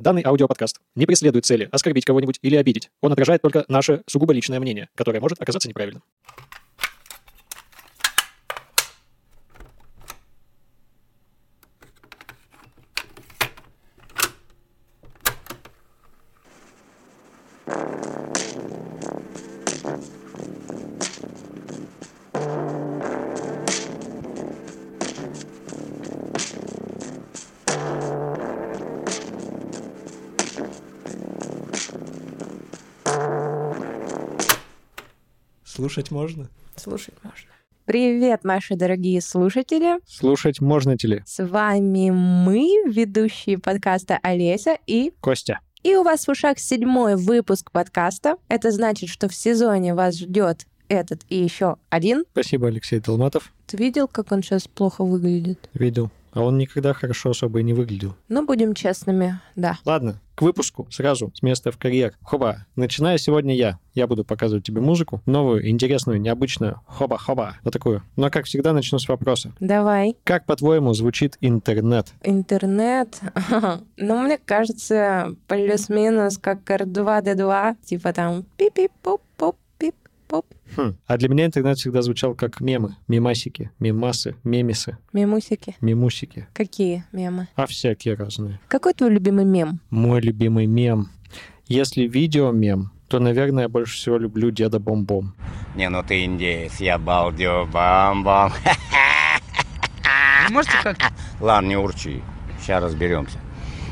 Данный аудиоподкаст не преследует цели оскорбить кого-нибудь или обидеть. Он отражает только наше сугубо личное мнение, которое может оказаться неправильным. Слушать можно? Слушать можно. Привет, наши дорогие слушатели! Слушать можно ли? С вами мы, ведущие подкаста Олеся и... Костя. И у вас в ушах седьмой выпуск подкаста. Это значит, что в сезоне вас ждет этот и еще один. Спасибо, Алексей Толматов. Ты видел, как он сейчас плохо выглядит? Видел. А он никогда хорошо особо и не выглядел. Ну, будем честными, да. Ладно, к выпуску сразу с места в карьер. Хоба, начиная сегодня я. Я буду показывать тебе музыку, новую, интересную, необычную. Хоба-хоба. Вот такую. Но, как всегда, начну с вопроса. Давай. Как, по-твоему, звучит интернет? Интернет? Ну, мне кажется, плюс-минус как R2-D2. Типа там пип-пип-поп-поп поп. Хм. А для меня интернет всегда звучал как мемы, мемасики, мемасы, мемисы. Мемусики? Мемусики. Какие мемы? А всякие разные. Какой твой любимый мем? Мой любимый мем. Если видео мем, то, наверное, я больше всего люблю Деда Бомбом. Не, ну ты индеец, я балдю, бам-бам. Можете как Ладно, не урчи, сейчас разберемся.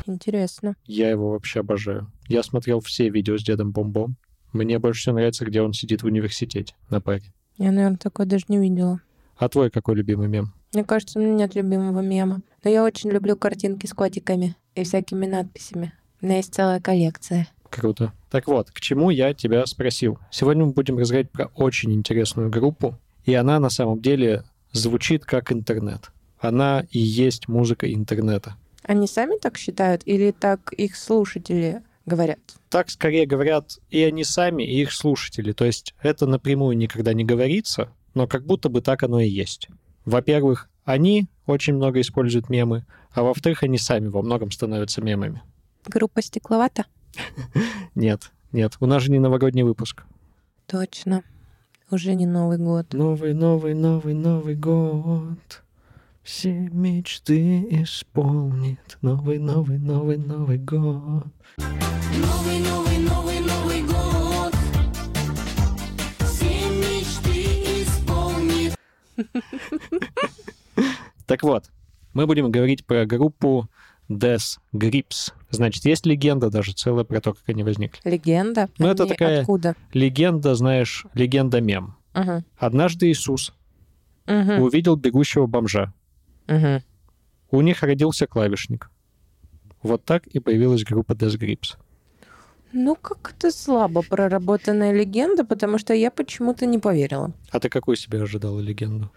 Интересно. Я его вообще обожаю. Я смотрел все видео с Дедом Бомбом. Мне больше всего нравится, где он сидит в университете на паре. Я, наверное, такое даже не видела. А твой какой любимый мем? Мне кажется, у меня нет любимого мема. Но я очень люблю картинки с котиками и всякими надписями. У меня есть целая коллекция. Круто. Так вот, к чему я тебя спросил? Сегодня мы будем разговаривать про очень интересную группу, и она на самом деле звучит как интернет. Она и есть музыка интернета. Они сами так считают или так их слушатели говорят? Так скорее говорят и они сами, и их слушатели. То есть это напрямую никогда не говорится, но как будто бы так оно и есть. Во-первых, они очень много используют мемы, а во-вторых, они сами во многом становятся мемами. Группа стекловата? Нет, нет, у нас же не новогодний выпуск. Точно. Уже не Новый год. Новый, новый, новый, Новый год. Все мечты исполнит. Новый, новый, новый, Новый год. Новый, новый, новый, Новый год. Все мечты исполнит. Так вот, мы будем говорить про группу Death Grips. Значит, есть легенда даже целая про то, как они возникли. Легенда? Ну, это Они такая- Откуда? Легенда, знаешь, легенда мем. Угу. Однажды Иисус Угу. увидел бегущего бомжа. Угу. У них родился клавишник. Вот так и появилась группа Death Grips. Ну, как-то слабо проработанная легенда, потому что я почему-то не поверила. А ты какую себе ожидала легенду?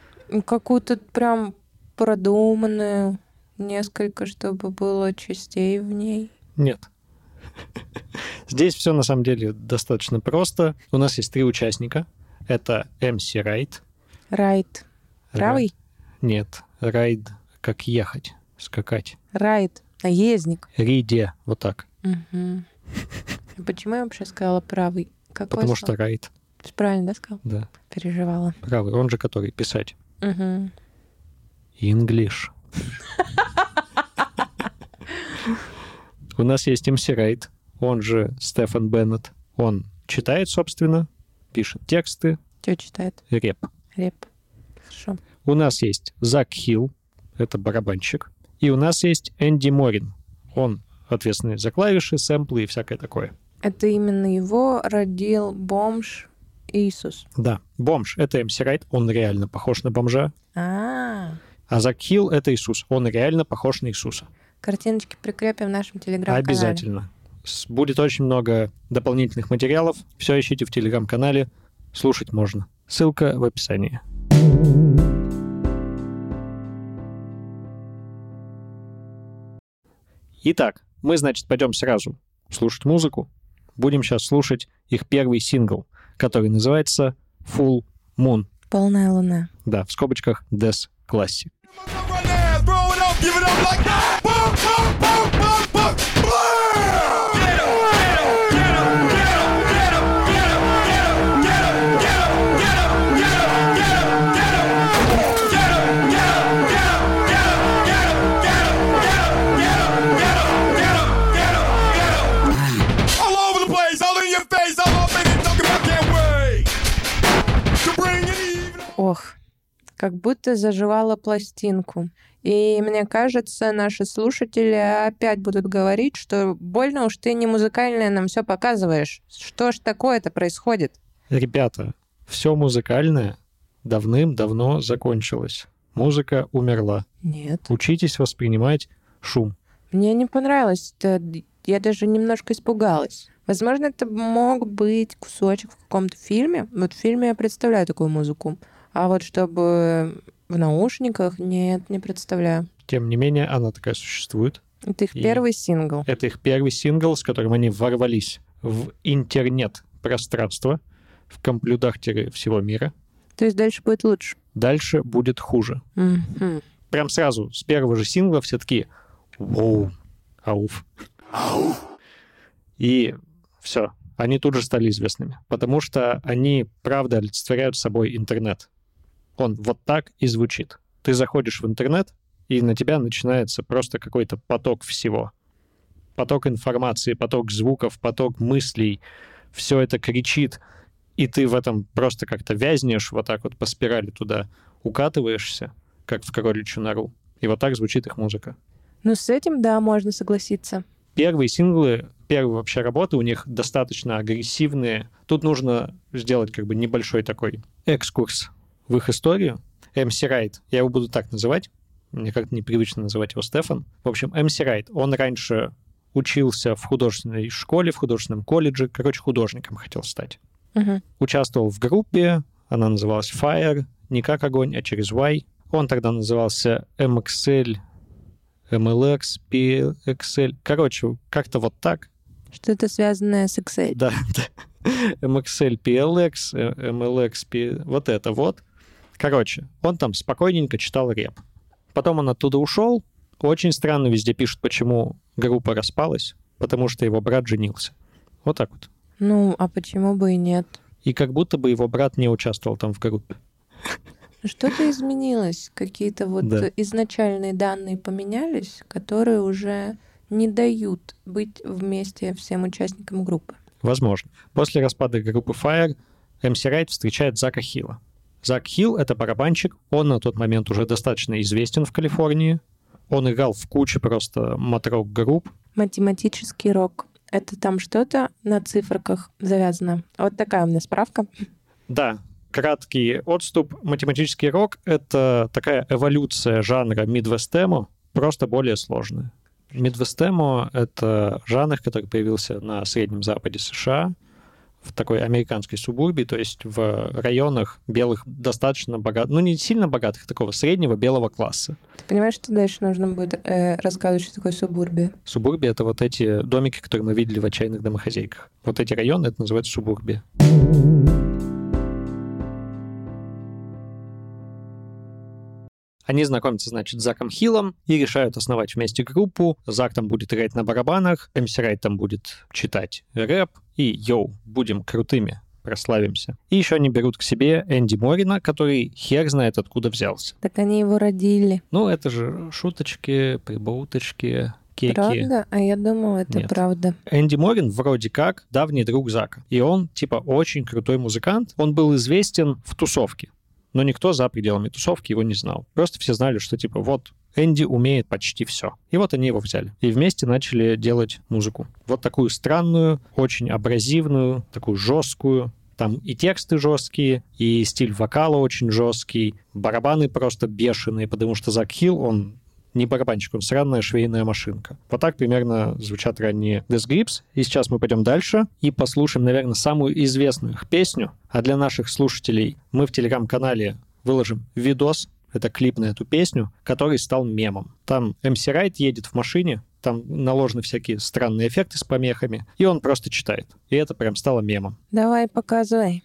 Какую-то прям продуманную, несколько, чтобы было частей в ней. Нет. Здесь все на самом деле достаточно просто. У нас есть три участника. Это MC Райт. Райт. Правый? Нет, Райд как ехать, скакать. Райт. Наездник. Риде, вот так. Мгм. Почему я вообще сказала правый? Какое Потому что Райт, Правильно, да, сказал? да. Переживала. Правый, он же который писать. Мгм. English. У нас есть МС Райт, он же Стефан Беннет. Он читает, собственно, пишет тексты, Что читает? реп. Реп. Хорошо. У нас есть Зак Хилл, это барабанщик. И у нас есть Энди Морин. Он ответственный за клавиши, сэмплы и всякое такое. Это именно его родил бомж Иисус. Да, бомж — это МС Райт, он реально похож на бомжа. А, А Зак Хилл — это Иисус, он реально похож на Иисуса. картиночки прикрепим в нашем телеграм-канале. Обязательно. Будет очень много дополнительных материалов. Все ищите в телеграм-канале. Слушать можно. Ссылка в описании. Итак, мы, значит, пойдем сразу слушать музыку. Будем сейчас слушать их первый сингл, который называется Full Moon. Полная луна. Да, в скобочках Death Classic. Give it up like that. Как будто заживала пластинку. И мне кажется, наши слушатели опять будут говорить, что больно уж ты не музыкальное нам все показываешь. Что ж такое-то происходит? Ребята, все музыкальное давным-давно закончилось. Музыка умерла. Нет. Учитесь воспринимать шум. Мне не понравилось. Я даже немножко испугалась. Возможно, это мог быть кусочек в каком-то фильме. Вот в фильме я представляю такую музыку. А вот чтобы в наушниках, нет, не представляю. Тем не менее, она такая существует. Это их И- первый сингл. Это их первый сингл, с которым они ворвались в интернет-пространство, в компьютеры всего мира. То есть дальше будет лучше. Дальше будет хуже. Мгм. Прям сразу, с первого же сингла все такие «Воу, ауф». И все, они тут же стали известными, потому что они, правда, олицетворяют собой интернет. Он вот так и звучит. Ты заходишь в интернет, и на тебя начинается просто какой-то поток всего. Поток информации, поток звуков, поток мыслей. Все это кричит, и ты в этом просто как-то вязнешь, вот так вот по спирали туда укатываешься, как в кроличью нору. И вот так звучит их музыка. Ну, с этим, да, можно согласиться. Первые синглы, первые вообще работы у них достаточно агрессивные. Тут нужно сделать как бы небольшой такой экскурс в их историю. MC Райт, я его буду так называть, мне как-то непривычно называть его Стефан. В общем, MC Райт, он раньше учился в художественной школе, в художественном колледже, короче, художником хотел стать. Мгм. Участвовал в группе, она называлась Fire, не как огонь, а через Y. Он тогда назывался MXL, MLX, PXL. Короче, как-то вот так. Что-то связанное с Excel. Да, да. MXL, PLX, э, MLX, P... вот это вот. Короче, он там спокойненько читал реп. Потом он оттуда ушел. Очень странно везде пишут, почему группа распалась, потому что его брат женился. Вот так вот. Ну, а почему бы и нет? И как будто бы его брат не участвовал там в группе. Что-то изменилось. Какие-то вот Да. изначальные данные поменялись, которые уже не дают быть вместе всем участникам группы. Возможно. После распада группы Fire MC Райт встречает Зака Хилла. Зак Хилл — это барабанщик. Он на тот момент уже достаточно известен в Калифорнии. Он играл в куче просто матрок-групп. Математический рок. Это там что-то на циферках завязано. Вот такая у меня справка. Да, краткий отступ. Математический рок — это такая эволюция жанра мидвестемо, просто более сложная. Мидвестемо — это жанр, который появился на Среднем Западе США, в такой американской субурбии, то есть в районах белых достаточно богатых, ну не сильно богатых, такого среднего белого класса. Ты понимаешь, что дальше нужно будет э, рассказывать, что такое субурбия? Субурбия — это вот эти домики, которые мы видели в «Отчаянных домохозяйках». Вот эти районы, это называется субурбия. Они знакомятся, значит, с Заком Хиллом и решают основать вместе группу. Зак там будет играть на барабанах, МС Райт там будет читать рэп. И, йоу, будем крутыми, прославимся. И еще они берут к себе Энди Морина, который хер знает откуда взялся. Так они его родили. Ну, это же шуточки, прибауточки, кеки. Правда? А я думала, это Нет. правда. Энди Морин вроде как давний друг Зака. И он, типа, очень крутой музыкант. Он был известен в тусовке. Но никто за пределами тусовки его не знал. Просто все знали, что, типа, вот, Энди умеет почти все. И вот они его взяли. И вместе начали делать музыку. Вот такую странную, очень абразивную, такую жесткую. Там и тексты жесткие, и стиль вокала очень жесткий, барабаны просто бешеные, потому что Зак Хилл, он не барабанщик, он сраная швейная машинка. Вот так примерно звучат ранние Death Grips. И сейчас мы пойдем дальше и послушаем, наверное, самую известную их песню. А для наших слушателей мы в телеграм-канале выложим видос, это клип на эту песню, который стал мемом. Там MC Райт едет в машине, там наложены всякие странные эффекты с помехами, и он просто читает. И это прям стало мемом. Давай, показывай.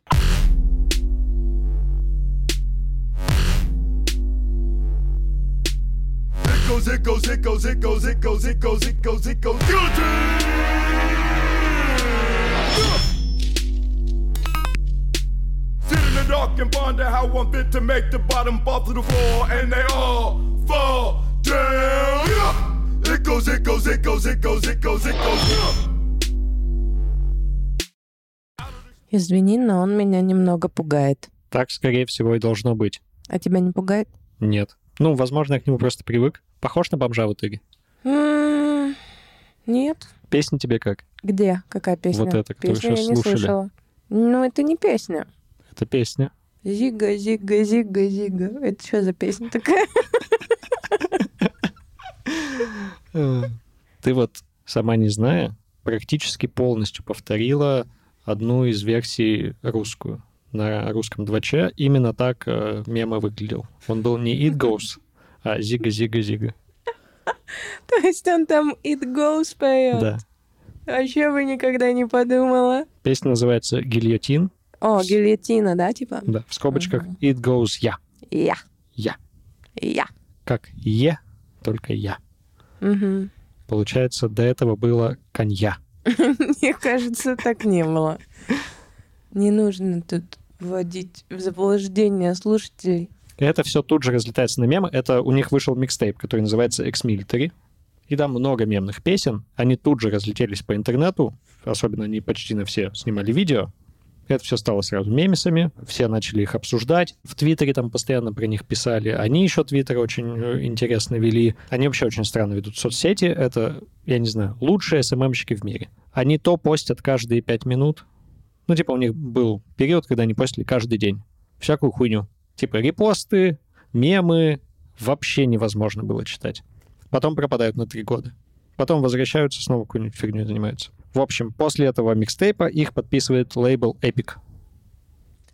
It goes, it goes, it goes, it goes, Dark and ponder how I'm fit to make the bottom fall to the floor, and they all fall down. Yeah. It goes, it goes, it goes, it goes, it goes, it goes. Yeah. Извини, но он меня немного пугает. Так, скорее всего, и должно быть. А тебя не пугает? Нет. Ну, возможно, я к нему просто привык. Похож на бомжа в итоге. М, Нет. Песня тебе как? Где? Какая песня? Вот эта, которую Песню я сейчас не слушали. слышала. Ну, это не песня. Это песня. Зига, зига, зига, зига. Это что за песня такая? Ты вот, сама не зная, практически полностью повторила одну из версий русскую на русском 2Ч. Именно так э, мема выглядел. Он был не It Goes, а Зига, Зига, Зига. То есть он там It Goes поет. Да. Вообще бы никогда не подумала. Песня называется «Гильотин». О, гильотина, да, типа? Да, в скобочках «It Goes Я». Я. Я. Я. Как «Е», только «Я». Мгм. Получается, до этого было «Конья». Мне кажется, так не было. Не нужно тут вводить в заблуждение слушателей. Это все тут же разлетается на мемы. Это у них вышел микстейп, который называется Ex-Military. И там много мемных песен. Они тут же разлетелись по интернету. Особенно они почти на все снимали видео. Это все стало сразу мемесами. Все начали их обсуждать. В Твиттере там постоянно про них писали. Они еще Твиттер очень э, интересно вели. Они вообще очень странно ведут соцсети. Это, я не знаю, лучшие СММщики в мире. Они то постят каждые пять минут. Ну, типа, у них был период, когда они постили каждый день. Всякую хуйню. Типа репосты, мемы. Вообще невозможно было читать. Потом пропадают на три года. Потом возвращаются, снова какой-нибудь фигней занимаются. В общем, после этого микстейпа их подписывает лейбл Epic.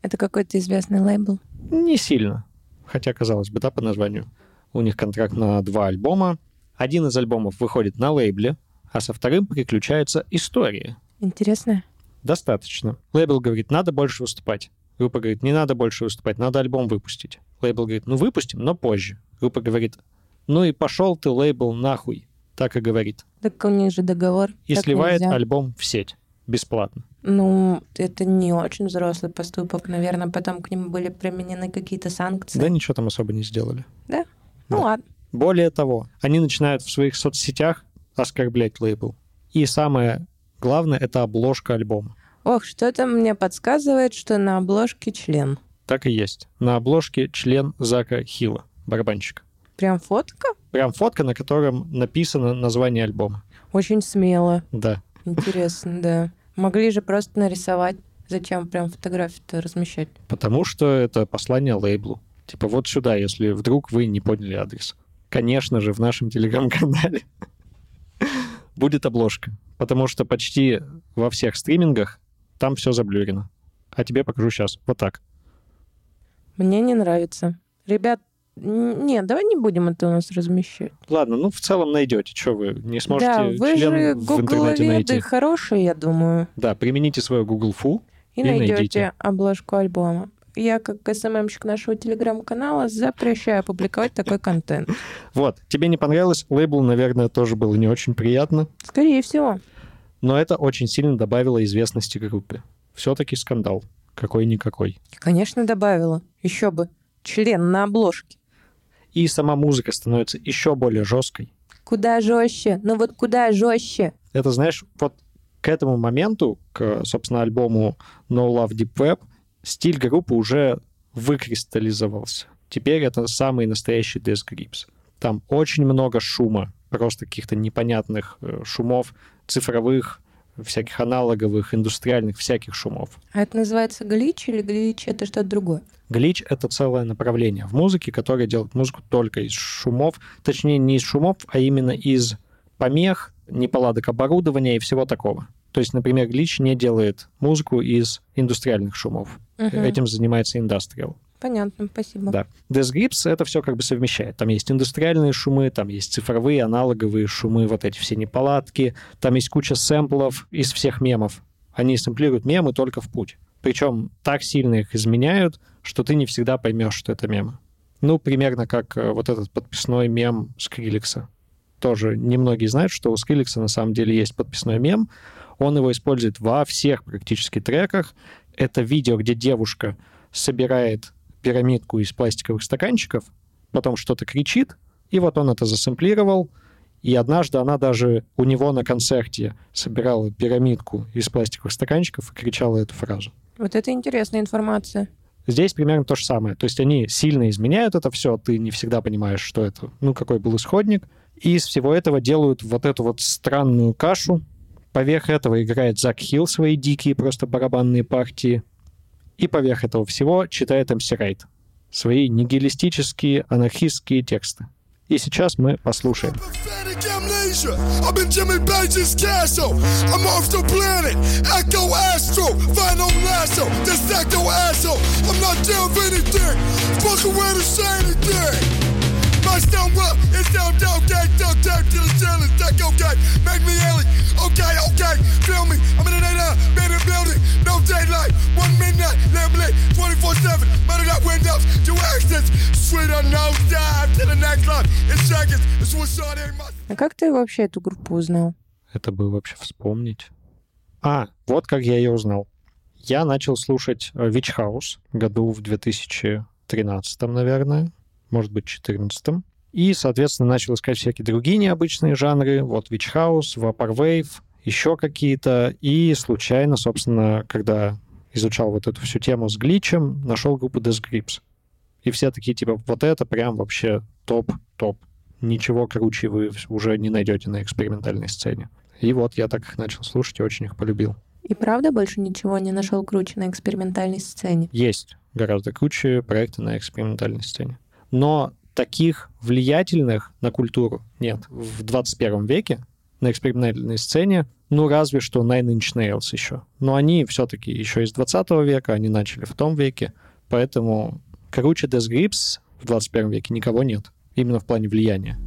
Это какой-то известный лейбл. Не сильно. Хотя, казалось бы, да, по названию. У них контракт на два альбома. Один из альбомов выходит на лейбле, а со вторым приключается история. Интересно. Достаточно. Лейбл говорит, надо больше выступать. Группа говорит, не надо больше выступать, надо альбом выпустить. Лейбл говорит, ну выпустим, но позже. Группа говорит, ну и пошел ты, лейбл, нахуй. Так и говорит. Так у них же договор. И Так сливает нельзя. альбом в сеть. Бесплатно. Ну, это не очень взрослый поступок. Наверное, потом к ним были применены какие-то санкции. Да ничего там особо не сделали. Ну да. ладно. Более того, они начинают в своих соцсетях оскорблять лейбл. И самое главное — это обложка альбома. Ох, что-то мне подсказывает, что на обложке член. Так и есть. На обложке член Зака Хилла, барабанщика. Прям фотка? Прям фотка, на котором написано название альбома. Очень смело. Да. Интересно, да. Могли же просто нарисовать. Зачем прям фотографию-то размещать? Потому что это послание лейблу. Типа вот сюда, если вдруг вы не поняли адрес. Конечно же, в нашем телеграм-канале будет обложка. Потому что почти во всех стримингах там все заблюрено. А тебе покажу сейчас. Вот так. Мне не нравится. Ребят, нет, давай не будем это у нас размещать. Ладно, ну в целом найдете. Что вы не сможете да, вы член же в интернете найти? хорошие, я думаю. Да, примените свою Google Фу. И, И найдете найдите. обложку альбома. Я, как СММщик нашего телеграм-канала, запрещаю публиковать такой контент. Вот, тебе не понравилось, лейбл, наверное, тоже было не очень приятно, Скорее всего. но это очень сильно добавило известности группе. Все-таки скандал. Какой-никакой. Конечно, добавила. Еще бы. Член на обложке. И сама музыка становится еще более жесткой. Куда жестче? Ну вот куда жестче? Это, знаешь, вот к этому моменту, к, собственно, альбому No Love Deep Web, стиль группы уже выкристаллизовался. Теперь это самый настоящий Death Grips. Там очень много шума, просто каких-то непонятных э, шумов, цифровых, всяких аналоговых, индустриальных, всяких шумов. А это называется глич или глич это что-то другое? Глич — это целое направление в музыке, которое делает музыку только из шумов. Точнее, не из шумов, а именно из помех, неполадок оборудования и всего такого. То есть, например, глич не делает музыку из индустриальных шумов. Мгм. Этим занимается индастриал. Понятно, спасибо. Да. Death Grips это все как бы совмещает. Там есть индустриальные шумы, там есть цифровые, аналоговые шумы, вот эти все неполадки. Там есть куча сэмплов из всех мемов. Они сэмплируют мемы только в путь. Причем так сильно их изменяют, что ты не всегда поймешь, что это мемы. Ну, примерно как э, вот этот подписной мем Скриликса. Тоже немногие знают, что у Скриликса на самом деле есть подписной мем. Он его использует во всех практически треках. Это видео, где девушка собирает пирамидку из пластиковых стаканчиков, потом что-то кричит, и вот он это засэмплировал, и однажды она даже у него на концерте собирала пирамидку из пластиковых стаканчиков и кричала эту фразу. Вот это интересная информация. Здесь примерно то же самое. То есть они сильно изменяют это все, ты не всегда понимаешь, что это, ну, какой был исходник. И из всего этого делают вот эту вот странную кашу. Поверх этого играет Зак Хилл свои дикие просто барабанные партии. И поверх этого всего читает МС Райт свои нигилистические, анархистские тексты. И сейчас мы послушаем. Amnesia. I'm in Jimmy Page's castle. I'm off the planet. Echo Astro. Final lasso. This ecto asshole. I'm not down for anything. Fuck around and say anything. My stone up is down, down, gang, down, down to the ceiling. Take okay. Make me alien. Okay, okay. Feel me. I'm in an 8 man building. No daylight. One midnight. Laminate. 24 7. Murder got windows. Two accidents. Sweet unknown. Dive to the next line. In seconds. The suicide ain't my. А как ты вообще эту группу узнал? Это бы вообще вспомнить. А, вот как я ее узнал. Я начал слушать э, Witch House году в 2013, наверное, может быть, 2014. И, соответственно, начал искать всякие другие необычные жанры. Вот Witch House, Vaporwave, еще какие-то. И случайно, собственно, когда изучал вот эту всю тему с гличем, нашел группу Death Grips. И все такие, типа, вот это прям вообще топ-топ. Ничего круче вы уже не найдете на экспериментальной сцене. И вот я так их начал слушать и очень их полюбил. И правда больше ничего не нашел круче на экспериментальной сцене? Есть гораздо круче проекты на экспериментальной сцене. Но таких влиятельных на культуру нет. В 21 веке на экспериментальной сцене, ну, разве что Nine Inch Nails еще. Но они все-таки еще из 20 века, они начали в том веке, поэтому круче Death Grips в 21 веке никого нет. Именно в плане влияния.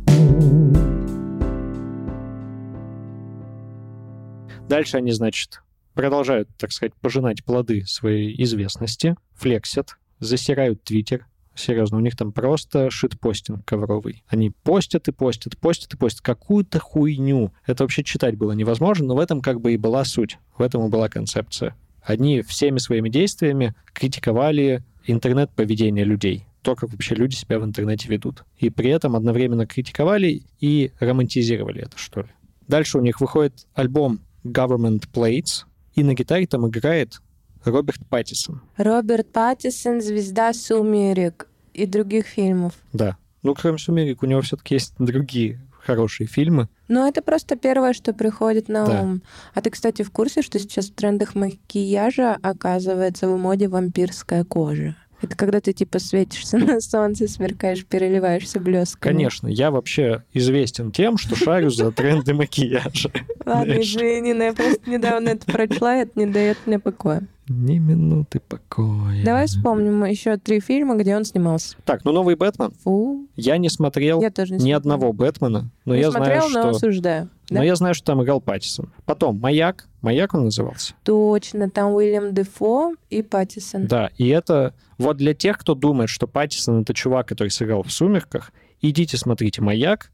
Дальше они, значит, продолжают, так сказать, пожинать плоды своей известности, флексят, засирают Твиттер. Серьезно, у них там просто шитпостинг ковровый. Они постят и постят, постят и постят какую-то хуйню. Это вообще читать было невозможно, но в этом как бы и была суть. В этом и была концепция. Они всеми своими действиями критиковали интернет-поведение людей. То, как вообще люди себя в интернете ведут. И при этом одновременно критиковали и романтизировали это, что ли. Дальше у них выходит альбом Government Plates, и на гитаре там играет Роберт Паттисон. Роберт Паттисон, звезда «Сумерек» и других фильмов. Да. Ну, кроме «Сумерек», у него все-таки есть другие хорошие фильмы. Но это просто первое, что приходит на Да. ум. А ты, кстати, в курсе, что сейчас в трендах макияжа оказывается в моде вампирская кожа? Это когда ты типа светишься на солнце, сверкаешь, переливаешься блесками. Конечно, я вообще известен тем, что шарю за тренды макияжа. Ладно, но я просто недавно это прочла, и это не дает мне покоя. Ни минуты покоя. Давай вспомним еще три фильма, где он снимался. Так, ну новый Бэтмен. Фу, Я не смотрел я тоже не ни смотрела. одного Бэтмена, но Не я смотрел, знаю, но что... осуждаю. Но Да? я знаю, что там играл Паттисон. Потом «Маяк». «Маяк» он назывался. Точно, там Уильям Дефо и Паттисон. Да, и это вот для тех, кто думает, что Паттисон — это чувак, который сыграл в «Сумерках», идите смотрите «Маяк»,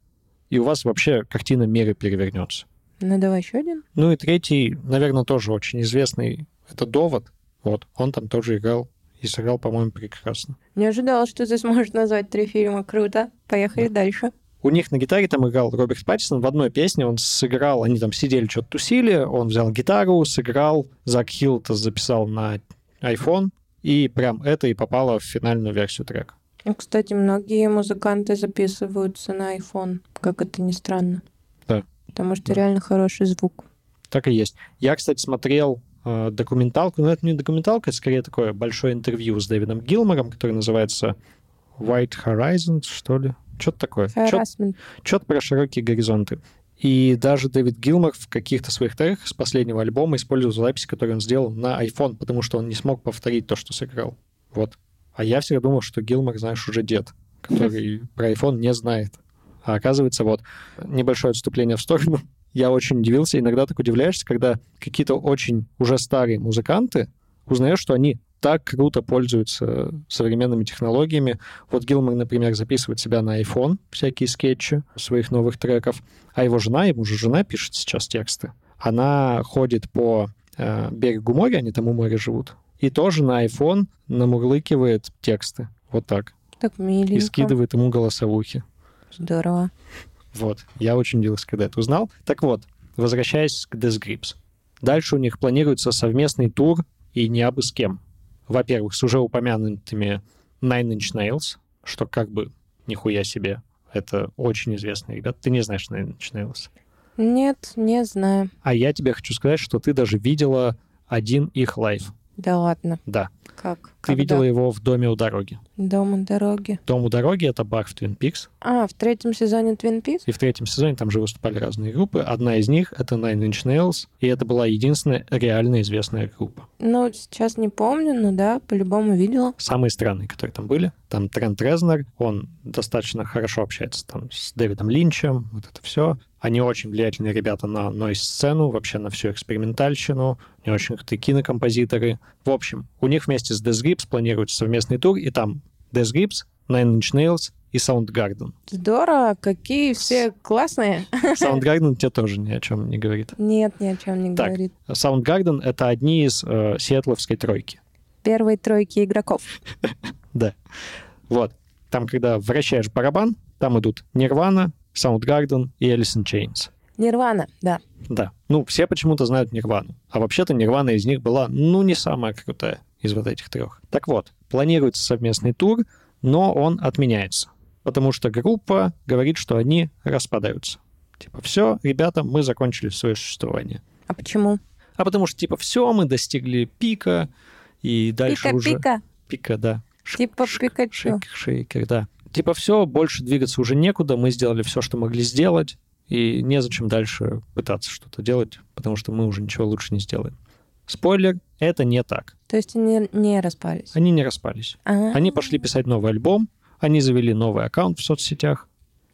и у вас вообще картина мира перевернется. Ну, давай еще один. Ну и третий, наверное, тоже очень известный, это «Довод». Вот, он там тоже играл и сыграл, по-моему, прекрасно. Не ожидала, что ты сможешь назвать три фильма. Круто. Поехали дальше. У них на гитаре там играл Роберт Паттисон. В одной песне он сыграл, они там сидели, что-то тусили, он взял гитару, сыграл, Зак Хилл записал на iPhone, и прям это и попало в финальную версию трека. Ну, кстати, многие музыканты записываются на iPhone, как это ни странно. Да. Потому что Да. реально хороший звук. Так и есть. Я, кстати, смотрел э, документалку, но это не документалка, это скорее такое большое интервью с Дэвидом Гилмором, которое называется White Horizons, что ли? Что-то такое. Что-то про широкие горизонты. И даже Дэвид Гилмор в каких-то своих треках с последнего альбома использовал записи, которые он сделал на iPhone, потому что он не смог повторить то, что сыграл. Вот. А я всегда думал, что Гилмор, знаешь, уже дед, который про iPhone не знает. А оказывается, вот, небольшое отступление в сторону. Я очень удивился. Иногда так удивляешься, когда какие-то очень уже старые музыканты узнаешь, что они так круто пользуются современными технологиями. Вот Гилмор, например, записывает себя на iPhone, всякие скетчи своих новых треков, а его жена, ему же жена пишет сейчас тексты. Она ходит по э, берегу моря, они там у моря живут, и тоже на iPhone намурлыкивает тексты. Вот так. Так миленько. И скидывает ему голосовухи. Здорово. Вот. Я очень удивился, когда это узнал. Так вот, возвращаясь к Death Grips. Дальше у них планируется совместный тур, и не абы с кем. Во-первых, с уже упомянутыми Nine Inch Nails, что как бы нихуя себе. Это очень известные ребята. Ты не знаешь Nine Inch Nails. Нет, не знаю. А я тебе хочу сказать, что ты даже видела один их live. Да ладно. Да. Как? Ты Когда? видела его в «Доме у дороги». Дом у дороги. «Дом у дороги» — это бар в Твин Пикс. А, в третьем сезоне Твин Пикс? И в третьем сезоне там же выступали разные группы. Одна из них — это Nine Inch Nails, и это была единственная реально известная группа. Ну, сейчас не помню, но да, по-любому видела. Самые странные, которые там были. Там Трент Резнер, он достаточно хорошо общается там с Дэвидом Линчем, вот это все. Они очень влиятельные ребята на нойз-сцену, вообще на всю экспериментальщину. Они очень крутые кинокомпозиторы. В общем, у них вместе с Death Grips планируется совместный тур, и там Death Grips, Nine Inch Nails и Soundgarden. Здорово, какие все классные. Soundgarden тебе тоже ни о чем не говорит. Нет, ни о чем не Так. говорит. Soundgarden — это одни из э, сиэтловской тройки. Первой тройки игроков. Да. Вот. Там, когда вращаешь барабан, там идут Nirvana, Soundgarden и Alice in Chains. Нирвана, да. Да. Ну, все почему-то знают Нирвану. А вообще-то Нирвана из них была, ну, не самая крутая из вот этих трех. Так вот, планируется совместный тур, но он отменяется. Потому что группа говорит, что они распадаются. Типа, все, ребята, мы закончили свое существование. А почему? А потому что, типа, все, мы достигли пика, и дальше уже... Пика-пика. Пика, да. Ш- Типа ш- Пикачу. Шейкер, шейкер, да. Типа все, больше двигаться уже некуда, мы сделали все, что могли сделать, и незачем дальше пытаться что-то делать, потому что мы уже ничего лучше не сделаем. Спойлер, это не так. То есть они не распались. Они не распались. А, Они пошли писать новый альбом, они завели новый аккаунт в соцсетях.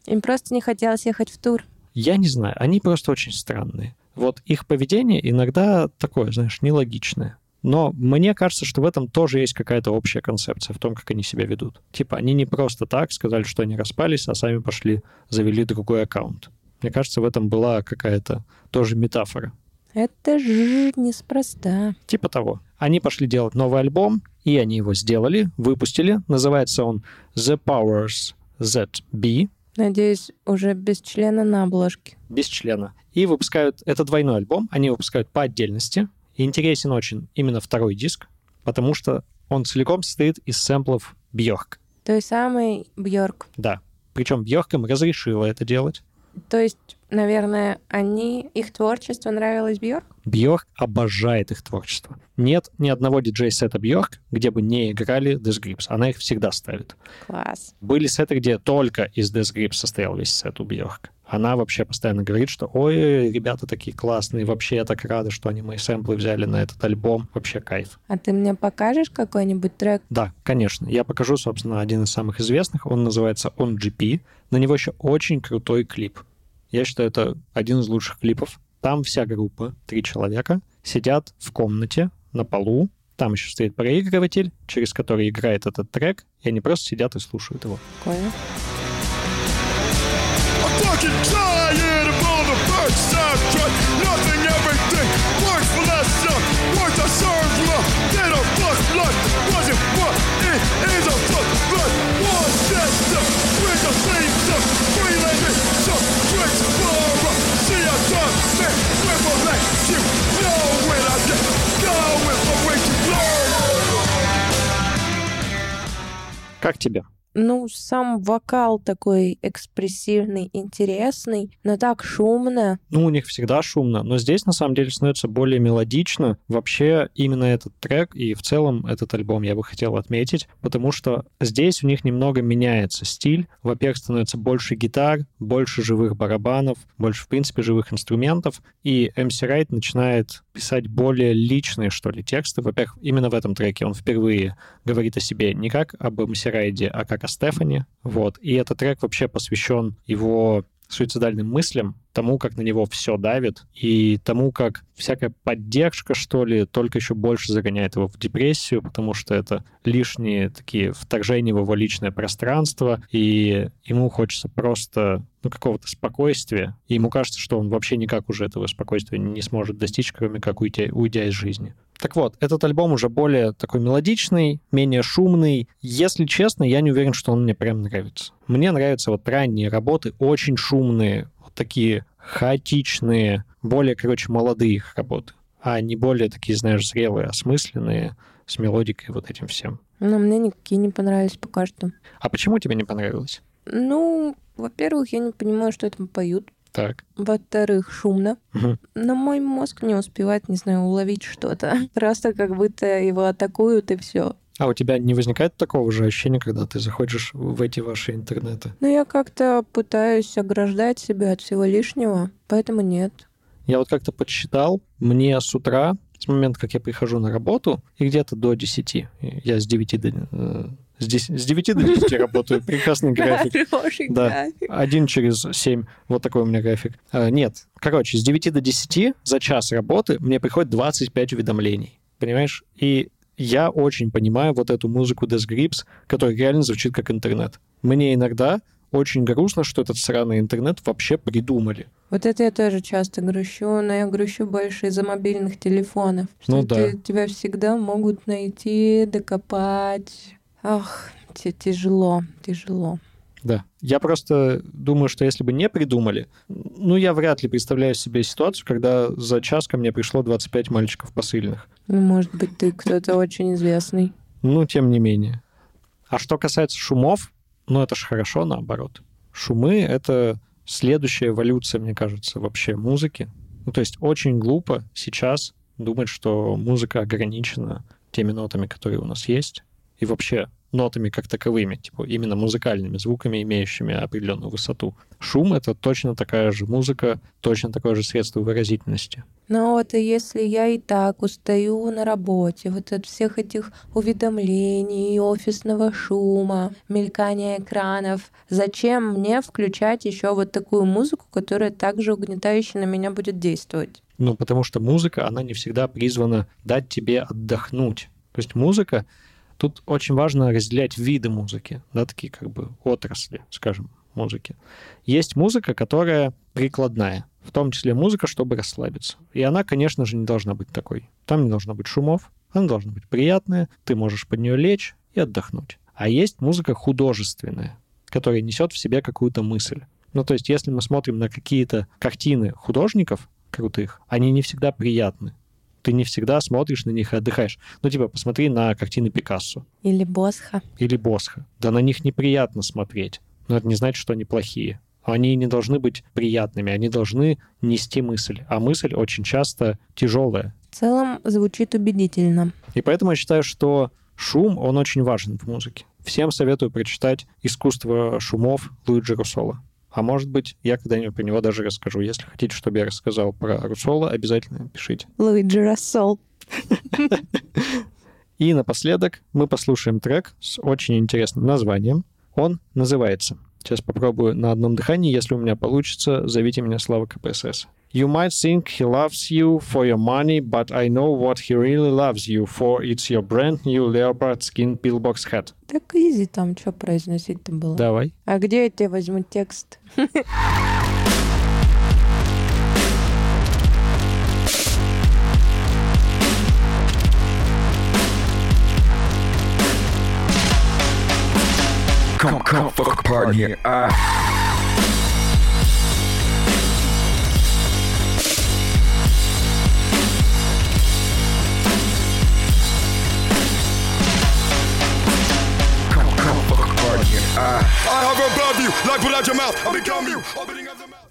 Им просто не хотелось ехать в тур. Я не знаю, они просто очень странные. Вот их поведение иногда такое, знаешь, нелогичное. Но мне кажется, что в этом тоже есть какая-то общая концепция в том, как они себя ведут. Типа, они не просто так сказали, что они распались, а сами пошли, завели другой аккаунт. Мне кажется, в этом была какая-то тоже метафора. Это же неспроста. Типа того. Они пошли делать новый альбом, и они его сделали, выпустили. Называется он The Powers That Be, Надеюсь, уже без члена на обложке. без члена. И выпускают... Это двойной альбом, они выпускают по отдельности. И интересен очень именно второй диск, потому что он целиком состоит из сэмплов Бьорк. Той самой Бьорк. Да. Причем Бьорк им разрешила это делать. То есть, наверное, они, их творчество нравилось Бьорк? Бьорк обожает их творчество. Нет ни одного диджей-сета Бьорк, где бы не играли Death Grips. Она их всегда ставит. Класс. Были сеты, где только из Death Grips состоял весь сет у Бьорк. Она вообще постоянно говорит, что ой, ребята такие классные, вообще я так рада, что они мои сэмплы взяли на этот альбом. Вообще кайф. А ты мне покажешь какой-нибудь трек? Да, конечно. Я покажу, собственно, один из самых известных. Он называется On GP. На него еще очень крутой клип. Я считаю, это один из лучших клипов. Там вся группа, три человека, сидят в комнате на полу. Там еще стоит проигрыватель, через который играет этот трек, и они просто сидят и слушают его. Прикольно. I you. Как тебе? Ну, сам вокал такой экспрессивный, интересный, но так шумно. Ну, у них всегда шумно, но здесь на самом деле становится более мелодично. Вообще, именно этот трек и в целом этот альбом я бы хотел отметить, потому что здесь у них немного меняется стиль. Во-первых, становится больше гитар, больше живых барабанов, больше, в принципе, живых инструментов, и MC Райт начинает писать более личные, что ли, тексты. Во-первых, именно в этом треке он впервые говорит о себе не как об MC Райде, а как о Стефане. Вот. И этот трек вообще посвящен его суицидальным мыслям, тому, как на него все давит, и тому, как всякая поддержка, что ли, только еще больше загоняет его в депрессию, потому что это лишние такие вторжения в его личное пространство, и ему хочется просто ну, какого-то спокойствия, и ему кажется, что он вообще никак уже этого спокойствия не сможет достичь, кроме как уйти, уйдя из жизни. Так вот, этот альбом уже более такой мелодичный, менее шумный. Если честно, я не уверен, что он мне прям нравится. Мне нравятся вот ранние работы, очень шумные, вот такие хаотичные, более, короче, молодые их работы, а не более такие, знаешь, зрелые, осмысленные, с мелодикой вот этим всем. Но мне никакие не понравились пока что. А почему тебе не понравилось? Ну, во-первых, я не понимаю, что там поют. Так. Во-вторых, шумно. Мгм. Но мой мозг не успевает, не знаю, уловить что-то. Просто как будто его атакуют и все. А у тебя не возникает такого же ощущения, когда ты заходишь в эти ваши интернеты? Но я как-то пытаюсь ограждать себя от всего лишнего, поэтому нет. Я вот как-то подсчитал, мне с утра, с момента, как я прихожу на работу, и где-то до 10, я с 9 до... э, С 10 с 9 до 10 работаю, прекрасный график. Да. Один через семь. Вот такой у меня график. А, нет. Короче, с 9 до 10 за час работы мне приходит 25 уведомлений. Понимаешь? И я очень понимаю вот эту музыку Death Grips, которая реально звучит как интернет. Мне иногда очень грустно, что этот сраный интернет вообще придумали. Вот это я тоже часто грущу, но я грущу больше из-за мобильных телефонов. Ну Что да. ты- тебя всегда могут найти, докопать. Ах, те- тяжело, тяжело. Да. Я просто думаю, что если бы не придумали, ну, я вряд ли представляю себе ситуацию, когда за час ко мне пришло 25 мальчиков посыльных. Ну, может быть, ты кто-то очень известный. Ну, тем не менее. А что касается шумов, ну, это же хорошо наоборот. Шумы — это следующая эволюция, мне кажется, вообще музыки. Ну, то есть очень глупо сейчас думать, что музыка ограничена теми нотами, которые у нас есть, и вообще нотами как таковыми, типа именно музыкальными звуками, имеющими определенную высоту. Шум — это точно такая же музыка, точно такое же средство выразительности. Но вот и если я и так устаю на работе, вот от всех этих уведомлений, офисного шума, мелькания экранов, зачем мне включать еще вот такую музыку, которая также угнетающе на меня будет действовать? Ну, потому что музыка, она не всегда призвана дать тебе отдохнуть. То есть музыка, тут очень важно разделять виды музыки, да, такие как бы отрасли, скажем, музыки. Есть музыка, которая прикладная, в том числе музыка, чтобы расслабиться. И она, конечно же, не должна быть такой. Там не должно быть шумов, она должна быть приятная, ты можешь под нее лечь и отдохнуть. А есть музыка художественная, которая несет в себе какую-то мысль. Ну, то есть, если мы смотрим на какие-то картины художников крутых, они не всегда приятны. Ты не всегда смотришь на них и отдыхаешь. Ну, типа, посмотри на картины Пикассо Или Босха. или Босха. Да на них неприятно смотреть. Но это не значит, что они плохие. Они не должны быть приятными, они должны нести мысль. А мысль очень часто тяжелая. В целом звучит убедительно. И поэтому я считаю, что шум, он очень важен в музыке. Всем советую прочитать «Искусство шумов» Луиджи Руссола. А может быть, я когда-нибудь про него даже расскажу. Если хотите, чтобы я рассказал про Руссола, обязательно пишите. Луиджи Рассол. И напоследок мы послушаем трек с очень интересным названием. Он называется. Сейчас попробую на одном дыхании. Если у меня получится, зовите меня Слава КПСС. You might think he loves you for your money, but I know what he really loves you for. It's your brand new leopard skin pillbox hat. Так изи там что произносить-то было. Давай. А где я тебе возьму текст? Come, come, fuck, partner. Uh. Ah.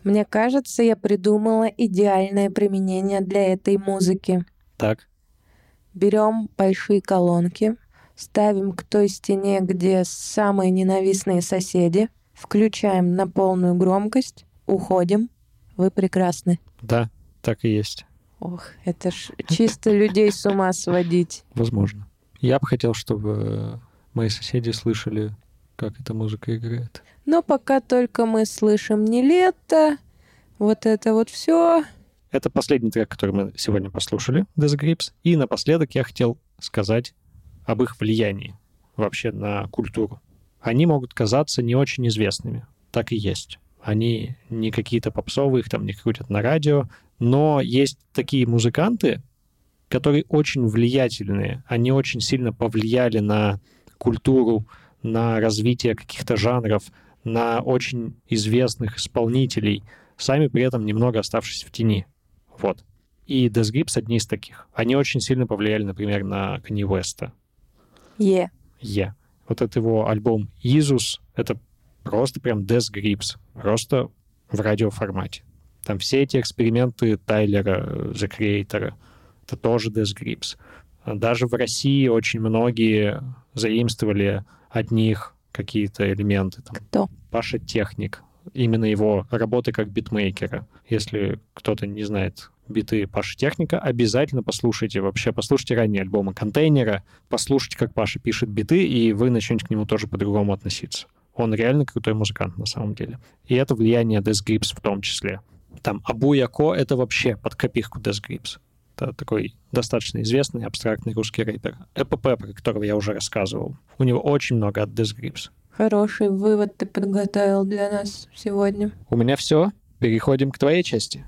Мне кажется, я придумала идеальное применение для этой музыки. Так. Берем большие колонки, ставим к той стене, где самые ненавистные соседи, включаем на полную громкость, уходим. Вы прекрасны. Да, так и есть. Ох, это ж чисто людей с ума сводить. Возможно. Я бы хотел, чтобы мои соседи слышали, как эта музыка играет. Но пока только мы слышим не лето, вот это вот все. Это последний трек, который мы сегодня послушали, Death Grips. И напоследок я хотел сказать об их влиянии вообще на культуру. Они могут казаться не очень известными. Так и есть. Они не какие-то попсовые, их там не крутят на радио. Но есть такие музыканты, которые очень влиятельные. Они очень сильно повлияли на культуру, на развитие каких-то жанров, на очень известных исполнителей, сами при этом немного оставшись в тени. Вот. и Death Grips одни из таких. Они очень сильно повлияли, например, на Kanye West. Е. Е. Вот это его альбом Isus, это просто прям Death Grips, просто в радиоформате. Там все эти эксперименты Тайлера, The Creator, это тоже Death Grips. Даже в России очень многие заимствовали от них какие-то элементы. Там, Кто? Паша Техник. Именно его работы как битмейкера. Если кто-то не знает биты Паши Техника, обязательно послушайте вообще, послушайте ранние альбомы контейнера, послушайте, как Паша пишет биты, и вы начнете к нему тоже по-другому относиться. Он реально крутой музыкант на самом деле. И это влияние Death Grips в том числе. Там Абу Яко — это вообще под копирку Death Grips. Это такой достаточно известный абстрактный русский рэпер. ЭПП, про которого я уже рассказывал. У него очень много от Death Grips. Хороший вывод ты подготовил для нас сегодня. У меня все. Переходим к твоей части.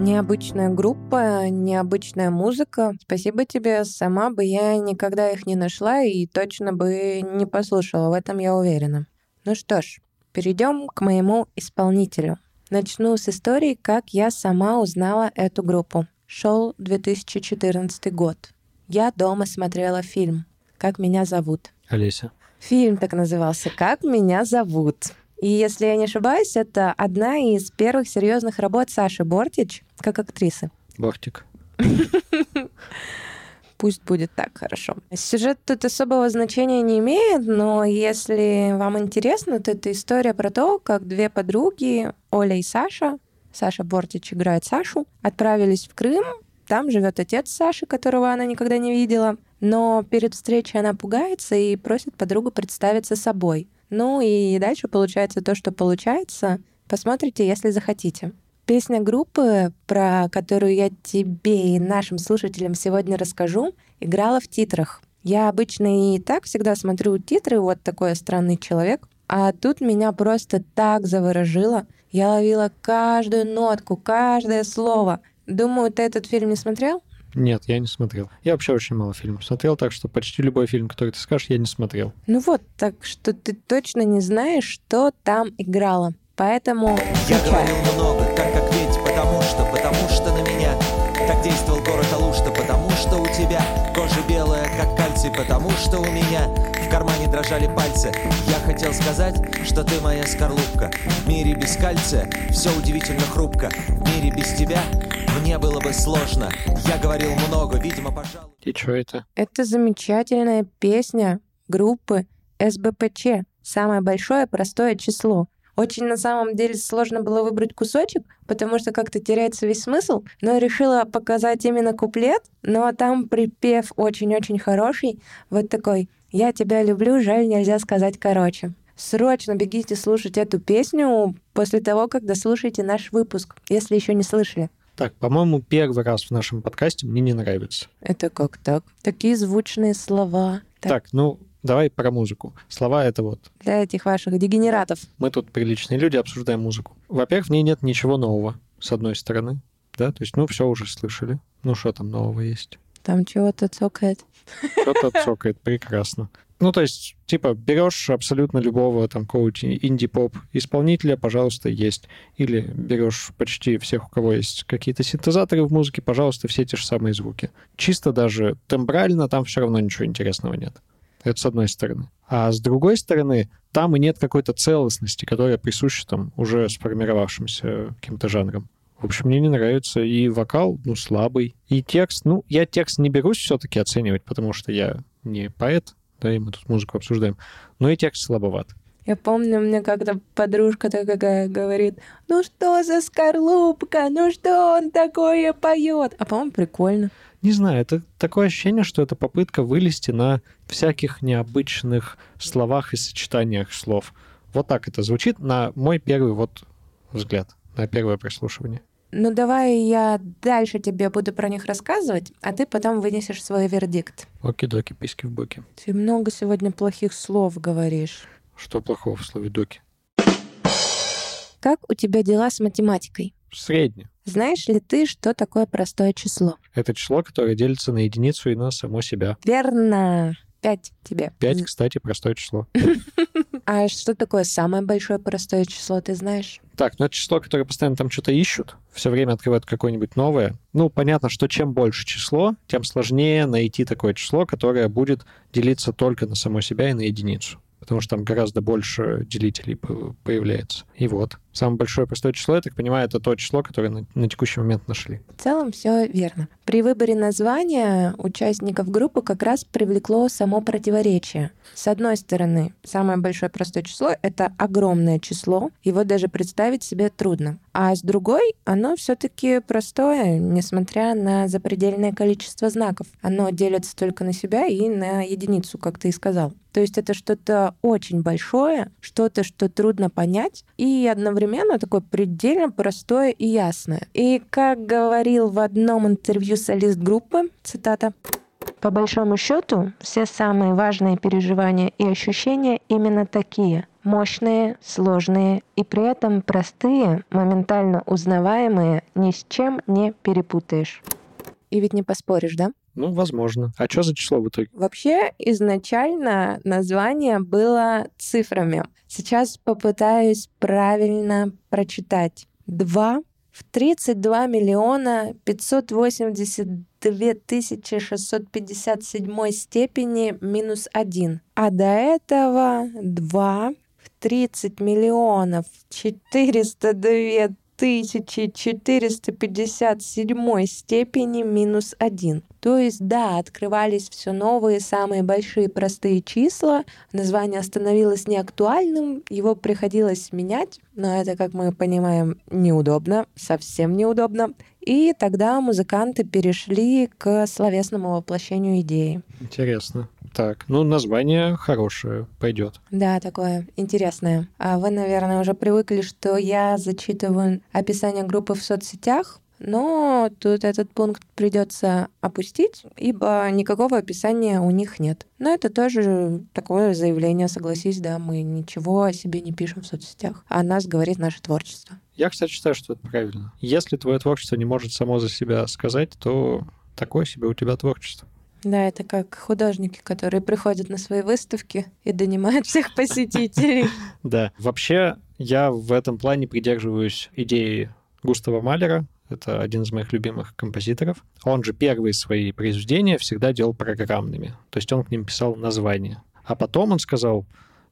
Необычная группа, необычная музыка. Спасибо тебе. Сама бы я никогда их не нашла и точно бы не послушала. В этом я уверена. Ну что ж, перейдем к моему исполнителю. Начну с истории, как я сама узнала эту группу. Шел 2014 год. Я дома смотрела фильм «Как меня зовут». Олеся. Фильм так назывался «Как меня зовут». И если я не ошибаюсь, это одна из первых серьезных работ Саши Бортич как актрисы. Бортик. Пусть будет так, хорошо. Сюжет тут особого значения не имеет, но если вам интересно, то это история про то, как две подруги, Оля и Саша, Саша Бортич играет Сашу, отправились в Крым. Там живет отец Саши, которого она никогда не видела. Но перед встречей она пугается и просит подругу представиться собой. Ну и дальше получается то, что получается. Посмотрите, если захотите. Песня группы, про которую я тебе и нашим слушателям сегодня расскажу, играла в титрах. Я обычно и так всегда смотрю титры, вот такой странный человек. А тут меня просто так заворожило. Я ловила каждую нотку, каждое слово. Думаю, ты этот фильм не смотрел? Нет, я не смотрел. Я вообще очень мало фильмов смотрел, так что почти любой фильм, который ты скажешь, я не смотрел. Ну вот, так что ты точно не знаешь, что там играло. Поэтому Я включай. говорил много, Так действовал город Алушта, потому что у тебя Кожа белая, как кальций, потому что у меня В кармане дрожали пальцы Я хотел сказать, что ты моя скорлупка В мире без кальция все удивительно хрупко В мире без тебя мне было бы сложно Я говорил много, видимо, пожалуй И что это? Это замечательная песня группы СБПЧ. Самое большое простое число. Очень на самом деле сложно было выбрать кусочек, потому что как-то теряется весь смысл, но решила показать именно куплет, но там припев очень-очень хороший, вот такой «Я тебя люблю, жаль, нельзя сказать короче». Срочно бегите слушать эту песню после того, как дослушаете наш выпуск, если еще не слышали. Так, по-моему, первый раз в нашем подкасте мне не нравится. Это как так? Такие звучные слова. Так, Так, ну, давай про музыку. Слова — это вот Для этих ваших дегенератов. мы тут приличные люди, обсуждаем музыку. Во-первых, в ней нет ничего нового, с одной стороны. Да, то есть, ну, все уже слышали. Ну, что там нового есть? Там чего-то цокает. Что-то цокает, прекрасно. Ну, то есть, типа, берешь абсолютно любого там какого-нибудь инди-поп исполнителя, пожалуйста, есть. Или берешь почти всех, у кого есть какие-то синтезаторы в музыке, пожалуйста, все те же самые звуки. Чисто даже тембрально там все равно ничего интересного нет. Это с одной стороны. А с другой стороны, там и нет какой-то целостности, которая присуща там уже сформировавшимся каким-то жанрам. В общем, мне не нравится и вокал, ну, слабый, и текст. Ну, я текст не берусь все-таки оценивать, потому что я не поэт, да, и мы тут музыку обсуждаем. Но и текст слабоват. Я помню, мне как-то подружка такая говорит, ну что за скорлупка, ну что он такое поет? А по-моему, прикольно. Не знаю, это такое ощущение, что это попытка вылезти на всяких необычных словах и сочетаниях слов. Вот так это звучит на мой первый вот взгляд, на первое прослушивание. Ну давай я дальше тебе буду про них рассказывать, а ты потом вынесешь свой вердикт. Оки-доки, письки в боки. Ты много сегодня плохих слов говоришь. Что плохого в слове доки? Как у тебя дела с математикой? Средне. Знаешь ли ты, что такое простое число? Это число, которое делится на единицу и на само себя. Верно. Пять тебе. Пять, кстати, простое число. А что такое самое большое простое число, ты знаешь? Так, ну это число, которое постоянно там что-то ищут, все время открывают какое-нибудь новое. Ну, понятно, что чем больше число, тем сложнее найти такое число, которое будет делиться только на само себя и на единицу. Потому что там гораздо больше делителей по- появляется. И вот. Самое большое простое число, я так понимаю, это то число, которое на, на текущий момент нашли. В целом все верно. При выборе названия участников группы как раз привлекло само противоречие. С одной стороны, самое большое простое число — это огромное число, его даже представить себе трудно. А с другой, оно все-таки простое, несмотря на запредельное количество знаков. Оно делится только на себя и на единицу, как ты и сказал. То есть это что-то очень большое, что-то, что трудно понять, и одновременно такое предельно простое и ясное. И как говорил в одном интервью солист группы, цитата, по большому счету, все самые важные переживания и ощущения именно такие. Мощные, сложные и при этом простые, моментально узнаваемые, ни с чем не перепутаешь. И ведь не поспоришь, да? Ну, возможно. А что за число в итоге? Вообще, изначально название было цифрами. Сейчас попытаюсь правильно прочитать. 2 в 32 миллиона 582 тысячи 657 степени минус 1. А до этого 2 в 30 миллионов 402 тысячи 457 степени минус 1. То есть, да, открывались все новые, самые большие простые числа, название становилось неактуальным, его приходилось менять, но это, как мы понимаем, неудобно, совсем неудобно. И тогда музыканты перешли к словесному воплощению идеи. Интересно. Так, ну, название хорошее, пойдет. Да, такое интересное. А вы, наверное, уже привыкли, что я зачитываю описание группы в соцсетях, но тут этот пункт придется опустить, ибо никакого описания у них нет. Но это тоже такое заявление, согласись, да, мы ничего о себе не пишем в соцсетях, а о нас говорит наше творчество. Я, кстати, считаю, что это правильно. Если твое творчество не может само за себя сказать, то такое себе у тебя творчество. Да, это как художники, которые приходят на свои выставки и донимают всех посетителей. Да. Вообще, я в этом плане придерживаюсь идеи Густава Малера. Это один из моих любимых композиторов. Он же первые свои произведения всегда делал программными. То есть он к ним писал названия. А потом он сказал,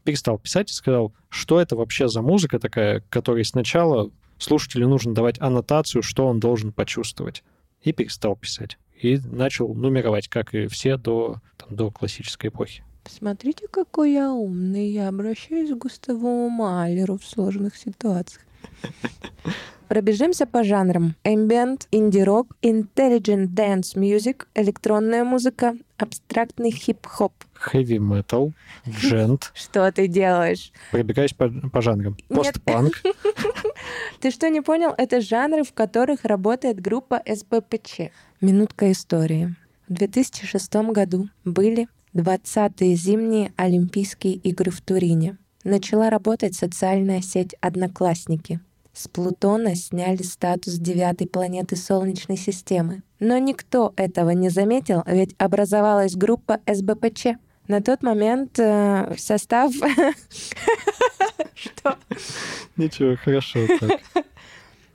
перестал писать и сказал, что это вообще за музыка такая, которой сначала слушателю нужно давать аннотацию, что он должен почувствовать. И перестал писать. И начал нумеровать, как и все до, там, до классической эпохи. Посмотрите, какой я умный. Я обращаюсь к Густаву Малеру в сложных ситуациях. Пробежимся по жанрам. Ambient, инди-рок, intelligent dance music, электронная музыка, абстрактный хип-хоп. Heavy metal, джент, Что ты делаешь? пробегаюсь по, по жанрам. Постпанк, Ты что, не понял? Это жанры, в которых работает группа СБПЧ. Минутка истории. В 2006 году были 20-е зимние Олимпийские игры в Турине. Начала работать социальная сеть «Одноклассники». С Плутона сняли статус девятой планеты Солнечной системы. Но никто этого не заметил, ведь образовалась группа СБПЧ. На тот момент э, в состав... Что? Ничего, хорошо так.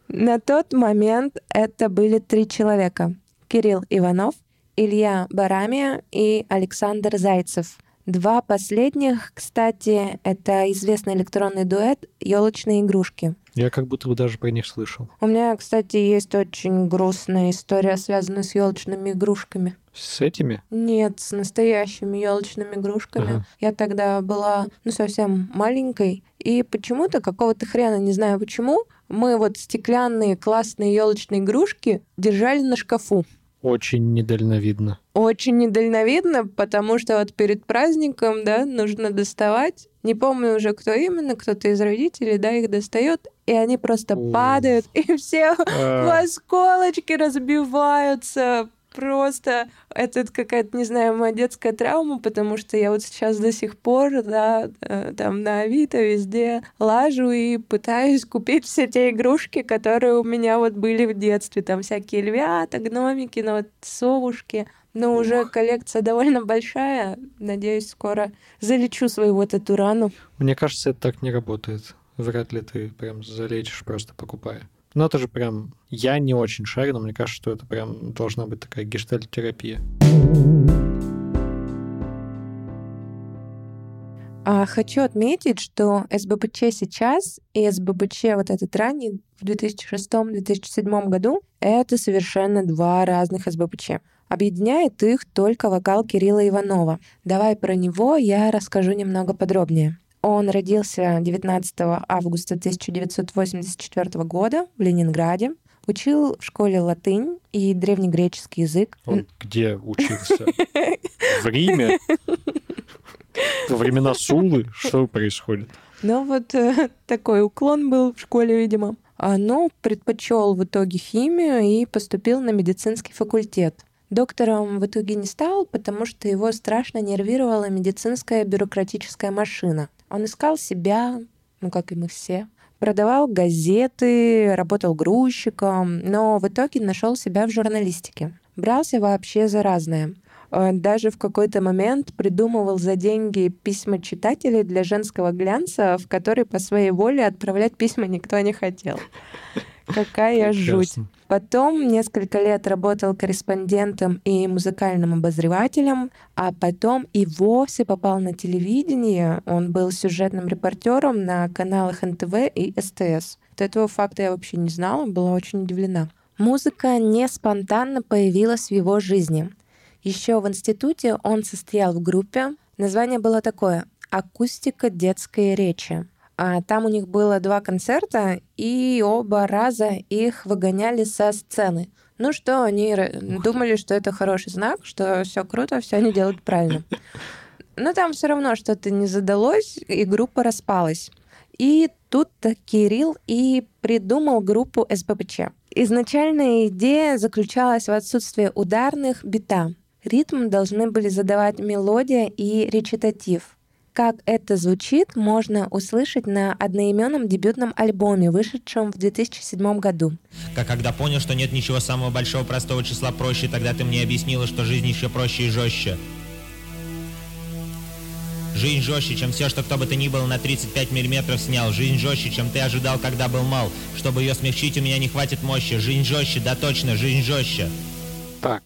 На тот момент это были три человека. Кирилл Иванов, Илья Барамия и Александр Зайцев. Два последних, кстати, это известный электронный дуэт «Елочные игрушки». Я как будто бы даже про них слышал. У меня, кстати, есть очень грустная история, связанная с елочными игрушками. С этими? Нет, с настоящими елочными игрушками. Ага. Я тогда была, ну, совсем маленькой, и почему-то, какого-то хрена, не знаю почему, мы вот стеклянные классные елочные игрушки держали на шкафу. Очень недальновидно. Очень недальновидно, потому что вот перед праздником, да, нужно доставать. Не помню уже, кто именно, кто-то из родителей, да, их достает, и они просто Ой. падают, и все в А, осколочки разбиваются. Просто это какая-то, не знаю, моя детская травма, потому что я вот сейчас до сих пор, да, э, там на Авито везде лажу и пытаюсь купить все те игрушки, которые у меня вот были в детстве. Там всякие львята, гномики, ну вот совушки. Но уже коллекция довольно большая. Надеюсь, скоро залечу свою вот эту рану. Мне кажется, это так не работает. Вряд ли ты прям залечишь, просто покупая. Но это же прям... Я не очень шарю, но мне кажется, что это прям должна быть такая гештальт-терапия. А хочу отметить, что СББЧ сейчас и СББЧ вот этот ранний в 2006-2007 году — это совершенно два разных СББЧ. Объединяет их только вокал Кирилла Иванова. Давай про него я расскажу немного подробнее. Он родился 19 августа 1984 года в Ленинграде. Учил в школе латынь и древнегреческий язык. Он где учился? В Риме? Во времена Сулы? Что происходит? Ну вот э, такой уклон был в школе, видимо. А, Но предпочел в итоге химию и поступил на медицинский факультет. Доктором в итоге не стал, потому что его страшно нервировала медицинская бюрократическая машина. Он искал себя, ну как и мы все, продавал газеты, работал грузчиком, но в итоге нашел себя в журналистике. Брался вообще за разное. Даже в какой-то момент придумывал за деньги письма читателей для женского глянца, в который по своей воле отправлять письма никто не хотел. Какая жуть. Потом несколько лет работал корреспондентом и музыкальным обозревателем, а потом и вовсе попал на телевидение. Он был сюжетным репортером на каналах НТВ и СТС. Вот этого факта я вообще не знала, была очень удивлена. Музыка не спонтанно появилась в его жизни. Еще в институте он состоял в группе. Название было такое «Акустика детской речи». А там у них было два концерта, и оба раза их выгоняли со сцены. Ну что, они думали, что это хороший знак, что все круто, все они делают правильно. Но там все равно что-то не задалось, и группа распалась. И тут-то Кирилл и придумал группу СБПЧ. Изначальная идея заключалась в отсутствии ударных бита. Ритм должны были задавать мелодия и речитатив. Как это звучит, можно услышать на одноименном дебютном альбоме, вышедшем в 2007 году. Как когда понял, что нет ничего самого большого простого числа проще, тогда ты мне объяснила, что жизнь еще проще и жестче. Жизнь жестче, чем все, что кто бы то ни было на 35 миллиметров снял. Жизнь жестче, чем ты ожидал, когда был мал. Чтобы ее смягчить, у меня не хватит мощи. Жизнь жестче, да точно, жизнь жестче. Так,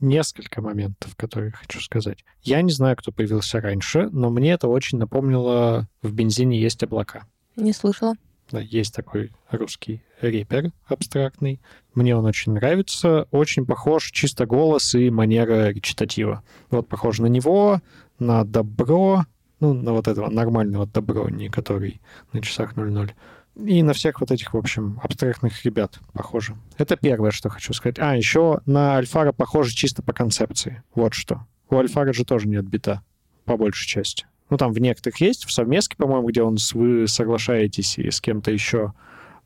несколько моментов, которые хочу сказать. Я не знаю, кто появился раньше, но мне это очень напомнило «В бензине есть облака». Не слышала. Да, есть такой русский рэпер абстрактный. Мне он очень нравится. Очень похож чисто голос и манера речитатива. Вот похож на него, на добро, ну, на вот этого нормального добро, не который на часах 00. И на всех вот этих, в общем, абстрактных ребят похоже. Это первое, что хочу сказать. А, еще на Альфара похоже чисто по концепции. Вот что. У Альфара же тоже нет бита, по большей части. Ну, там в некоторых есть, в совместке, по-моему, где он с- вы соглашаетесь и с кем-то еще.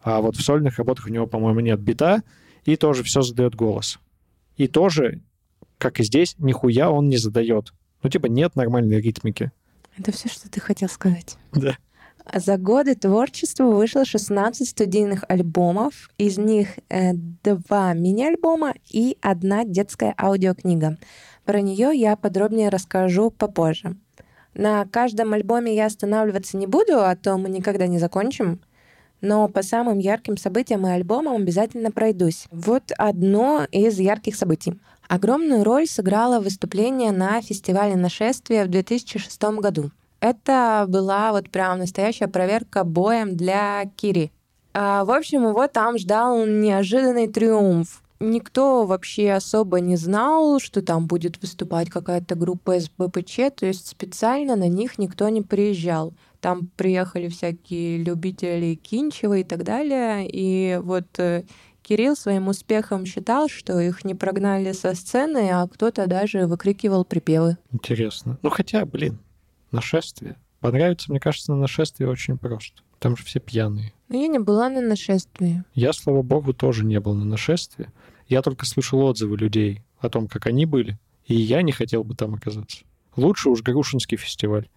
А вот в сольных работах у него, по-моему, нет бита, и тоже все задает голос. И тоже, как и здесь, нихуя он не задает. Ну, типа, нет нормальной ритмики. Это все, что ты хотел сказать. Да. А За годы творчества вышло 16 студийных альбомов, из них э, два мини-альбома и одна детская аудиокнига. Про нее я подробнее расскажу попозже. На каждом альбоме я останавливаться не буду, а то мы никогда не закончим. Но по самым ярким событиям и альбомам обязательно пройдусь. Вот одно из ярких событий. Огромную роль сыграло выступление на фестивале «Нашествие» в 2006 году. Это была вот прям настоящая проверка боем для Кири. А, в общем, его там ждал неожиданный триумф. Никто вообще особо не знал, что там будет выступать какая-то группа СБПЧ, то есть специально на них никто не приезжал. Там приехали всякие любители Кинчева и так далее. И вот э, Кирилл своим успехом считал, что их не прогнали со сцены, а кто-то даже выкрикивал припевы. Интересно. Ну, хотя, блин, нашествие. Понравится, мне кажется, на нашествие очень просто. Там же все пьяные. Но я не была на нашествии. Я, слава богу, тоже не был на нашествии. Я только слышал отзывы людей о том, как они были, и я не хотел бы там оказаться. Лучше уж Грушинский фестиваль.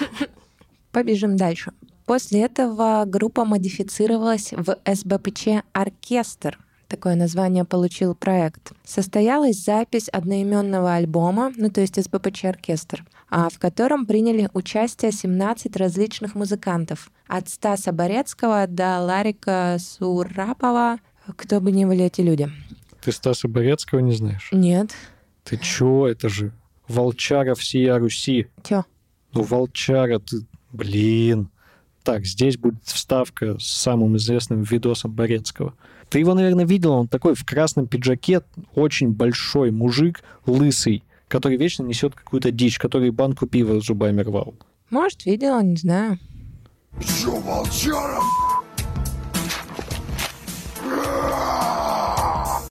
Побежим дальше. После этого группа модифицировалась в СБПЧ «Оркестр». Такое название получил проект. Состоялась запись одноименного альбома, ну то есть СБПЧ «Оркестр», а, в котором приняли участие 17 различных музыкантов. От Стаса Борецкого до Ларика Сурапова. Кто бы ни были эти люди. Ты Стаса Борецкого не знаешь? Нет. Ты чё? Это же Волчара всея Руси. Тё. Ну, Волчара, ты... Блин. Так, здесь будет вставка с самым известным видосом Борецкого. Ты его, наверное, видел, он такой в красном пиджаке, очень большой мужик, лысый, который вечно несет какую-то дичь, который банку пива зубами рвал. Может, видела, не знаю. Волчара?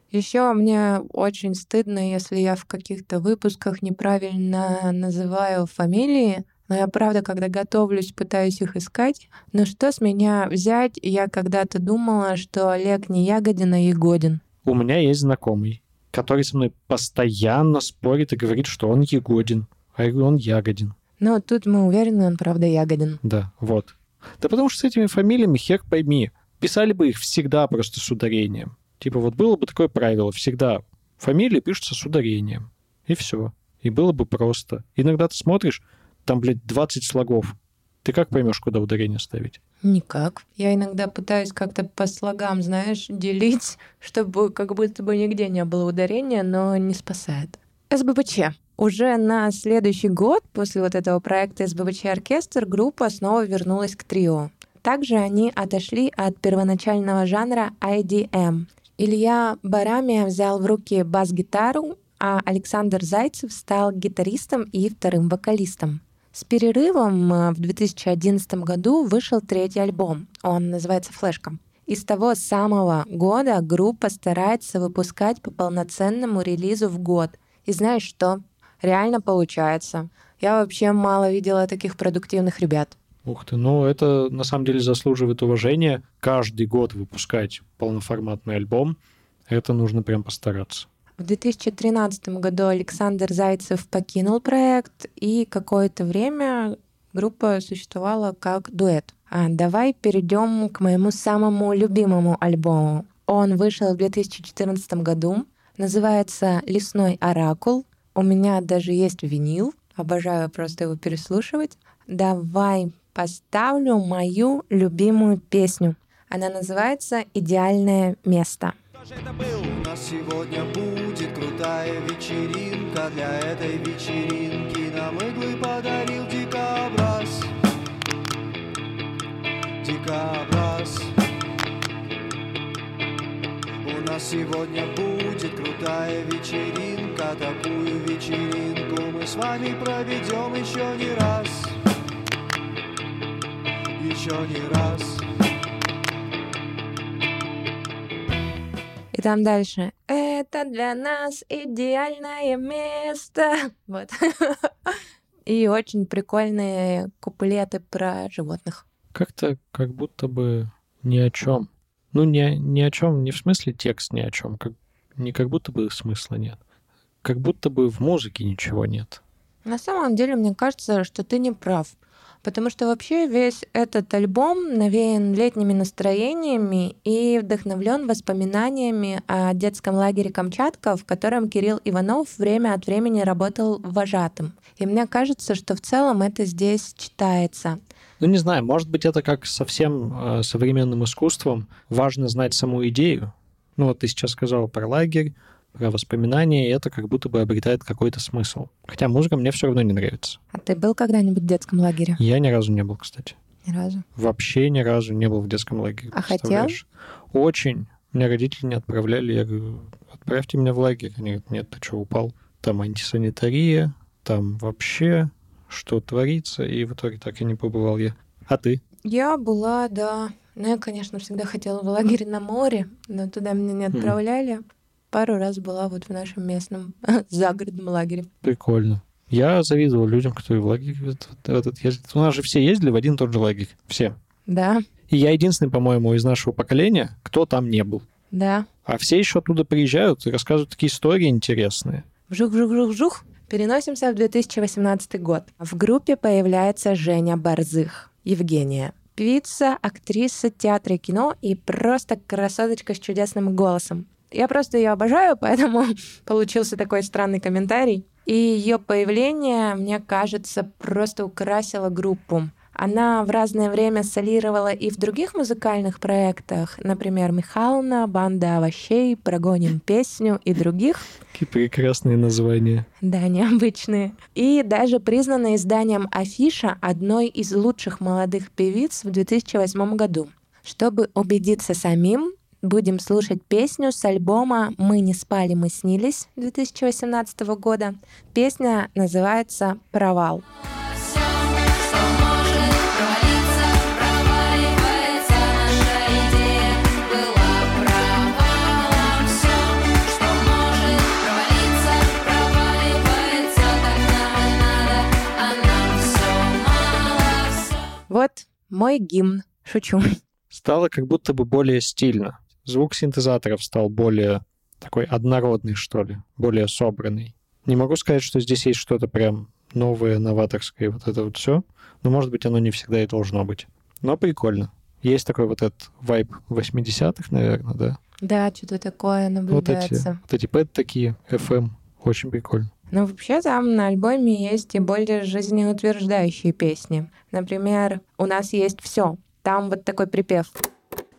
Еще мне очень стыдно, если я в каких-то выпусках неправильно называю фамилии. Но я, правда, когда готовлюсь, пытаюсь их искать. Но что с меня взять? Я когда-то думала, что Олег не Ягодин, а Ягодин. У меня есть знакомый, который со мной постоянно спорит и говорит, что он Егодин, а он Ягодин. Но тут мы уверены, он правда Ягодин. Да, вот. Да потому что с этими фамилиями хер пойми. Писали бы их всегда просто с ударением. Типа вот было бы такое правило, всегда фамилии пишутся с ударением. И все. И было бы просто. Иногда ты смотришь, там, блядь, 20 слогов. Ты как поймешь, куда ударение ставить? Никак. Я иногда пытаюсь как-то по слогам, знаешь, делить, чтобы как будто бы нигде не было ударения, но не спасает. СБПЧ. Уже на следующий год после вот этого проекта СБПЧ Оркестр группа снова вернулась к трио. Также они отошли от первоначального жанра IDM. Илья Барамия взял в руки бас-гитару, а Александр Зайцев стал гитаристом и вторым вокалистом. С перерывом э, в 2011 году вышел третий альбом. Он называется «Флешка». И с того самого года группа старается выпускать по полноценному релизу в год. И знаешь что? Реально получается. Я вообще мало видела таких продуктивных ребят. Ух ты, ну это на самом деле заслуживает уважения. Каждый год выпускать полноформатный альбом, это нужно прям постараться. В 2013 году Александр Зайцев покинул проект, и какое-то время группа существовала как дуэт. А давай перейдем к моему самому любимому альбому. Он вышел в 2014 году, называется «Лесной оракул». У меня даже есть винил, обожаю просто его переслушивать. Давай поставлю мою любимую песню. Она называется «Идеальное место». У нас сегодня будет крутая вечеринка. Для этой вечеринки нам иглы подарил дикобраз. Дикобраз. У нас сегодня будет крутая вечеринка. Такую вечеринку мы с вами проведем еще не раз. Еще не раз там дальше. Это для нас идеальное место. Вот. И очень прикольные куплеты про животных. Как-то как будто бы ни о чем. Ну, не, ни о чем, не в смысле текст ни о чем, как, не как будто бы смысла нет. Как будто бы в музыке ничего нет. На самом деле, мне кажется, что ты не прав. Потому что вообще весь этот альбом навеян летними настроениями и вдохновлен воспоминаниями о детском лагере Камчатка, в котором Кирилл Иванов время от времени работал вожатым. И мне кажется, что в целом это здесь читается. Ну, не знаю, может быть, это как со всем э, современным искусством. Важно знать саму идею. Ну, вот ты сейчас сказал про лагерь, про воспоминания, и это как будто бы обретает какой-то смысл. Хотя музыка мне все равно не нравится. А ты был когда-нибудь в детском лагере? Я ни разу не был, кстати. Ни разу. Вообще ни разу не был в детском лагере. А хотел? Очень. Меня родители не отправляли. Я говорю, отправьте меня в лагерь. Они говорят, нет, ты что, упал? Там антисанитария, там вообще что творится. И в итоге так и не побывал я. А ты? Я была, да. Ну, я, конечно, всегда хотела в лагерь на море, но туда меня не отправляли. Пару раз была вот в нашем местном загородном лагере. Прикольно. Я завидовал людям, которые в лагерь этот ездят. У нас же все ездили в один и тот же лагерь. Все. Да, И я единственный, по-моему, из нашего поколения, кто там не был. да. А все еще оттуда приезжают и рассказывают такие истории интересные. Вжух-вжух-вжух-вжух. Переносимся в 2018 год. В группе появляется Женя Борзых, Евгения. Певица, актриса театра и кино и просто красоточка с чудесным голосом. Я просто ее обожаю, поэтому получился такой странный комментарий. И ее появление, мне кажется, просто украсило группу. Она в разное время солировала и в других музыкальных проектах, например, Михайловна, Банда овощей, Прогоним песню и других. Какие прекрасные названия. Да, необычные. И даже признана изданием Афиша одной из лучших молодых певиц в 2008 году. Чтобы убедиться самим, будем слушать песню с альбома «Мы не спали, мы снились» 2018 года. Песня называется «Провал». Вот мой гимн. Шучу. Стало как будто бы более стильно. Звук синтезаторов стал более такой однородный, что ли, более собранный. Не могу сказать, что здесь есть что-то прям новое, новаторское, вот это вот все. Но, может быть, оно не всегда и должно быть. Но прикольно. Есть такой вот этот вайб 80-х, наверное, да? Да, что-то такое Вот эти, наблюдается. вот эти пэт такие, FM. Очень прикольно. Но вообще там на альбоме есть и более жизнеутверждающие песни. Например, «У нас есть все». Там вот такой припев.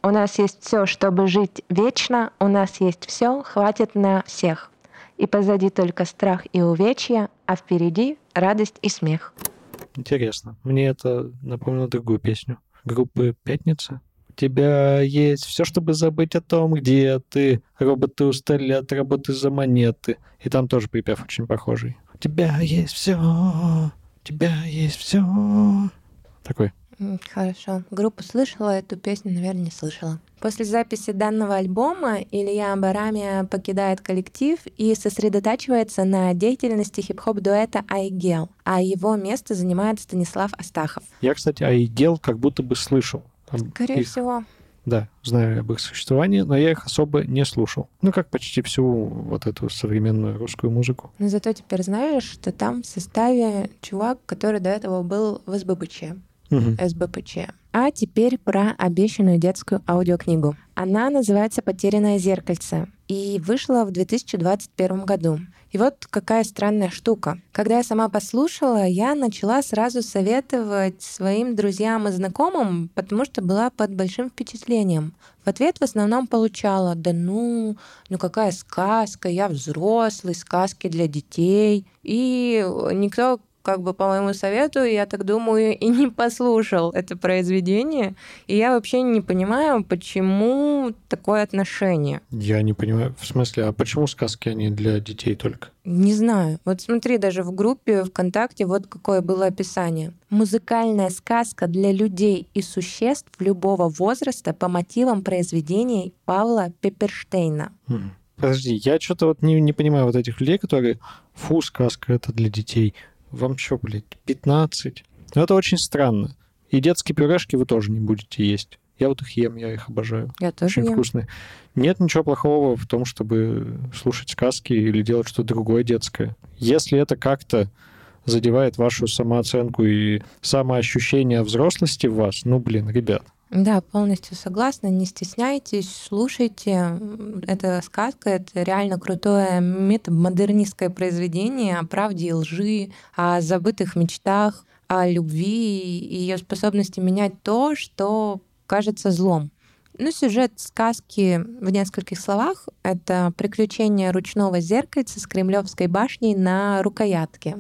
У нас есть все, чтобы жить вечно, у нас есть все, хватит на всех. И позади только страх и увечья, а впереди радость и смех. Интересно. Мне это напомнило другую песню. Группы «Пятница». У тебя есть все, чтобы забыть о том, где ты. Роботы устали от работы за монеты. И там тоже припев очень похожий. У тебя есть все. У тебя есть все. Такой. Хорошо. Группу слышала, эту песню, наверное, не слышала. После записи данного альбома Илья Барамия покидает коллектив и сосредотачивается на деятельности хип-хоп дуэта Айгел, а его место занимает Станислав Астахов. Я, кстати, Айгел как будто бы слышал. Скорее их- всего. Да, знаю об их существовании, но я их особо не слушал. Ну, как почти всю вот эту современную русскую музыку. Но зато теперь знаешь, что там в составе чувак, который до этого был в СБПЧ. Мгм. СБПЧ. А теперь про обещанную детскую аудиокнигу. Она называется «Потерянное зеркальце» и вышла в 2021 году. И вот какая странная штука. Когда я сама послушала, я начала сразу советовать своим друзьям и знакомым, потому что была под большим впечатлением. В ответ в основном получала, да ну, ну какая сказка, я взрослый, сказки для детей. И никто как бы по моему совету, я так думаю, и не послушал это произведение. И я вообще не понимаю, почему такое отношение. Я не понимаю. В смысле, а почему сказки они для детей только? Не знаю. Вот смотри, даже в группе ВКонтакте вот какое было описание. Музыкальная сказка для людей и существ любого возраста по мотивам произведений Павла Пепперштейна. Мгм. Подожди, я что-то вот не, не понимаю вот этих людей, которые фу, сказка это для детей. Вам что, блядь, 15? Ну, это очень странно. И детские пюрешки вы тоже не будете есть. Я вот их ем, я их обожаю. Я тоже Очень ем. вкусные. Нет ничего плохого в том, чтобы слушать сказки или делать что-то другое детское. Если это как-то задевает вашу самооценку и самоощущение взрослости в вас, ну, блин, ребят, Да, полностью согласна. Не стесняйтесь, слушайте. Это сказка, это реально крутое метамодернистское произведение о правде и лжи, о забытых мечтах, о любви и ее способности менять то, что кажется злом. Ну, сюжет сказки в нескольких словах — это приключение ручного зеркальца с Кремлевской башней на рукоятке.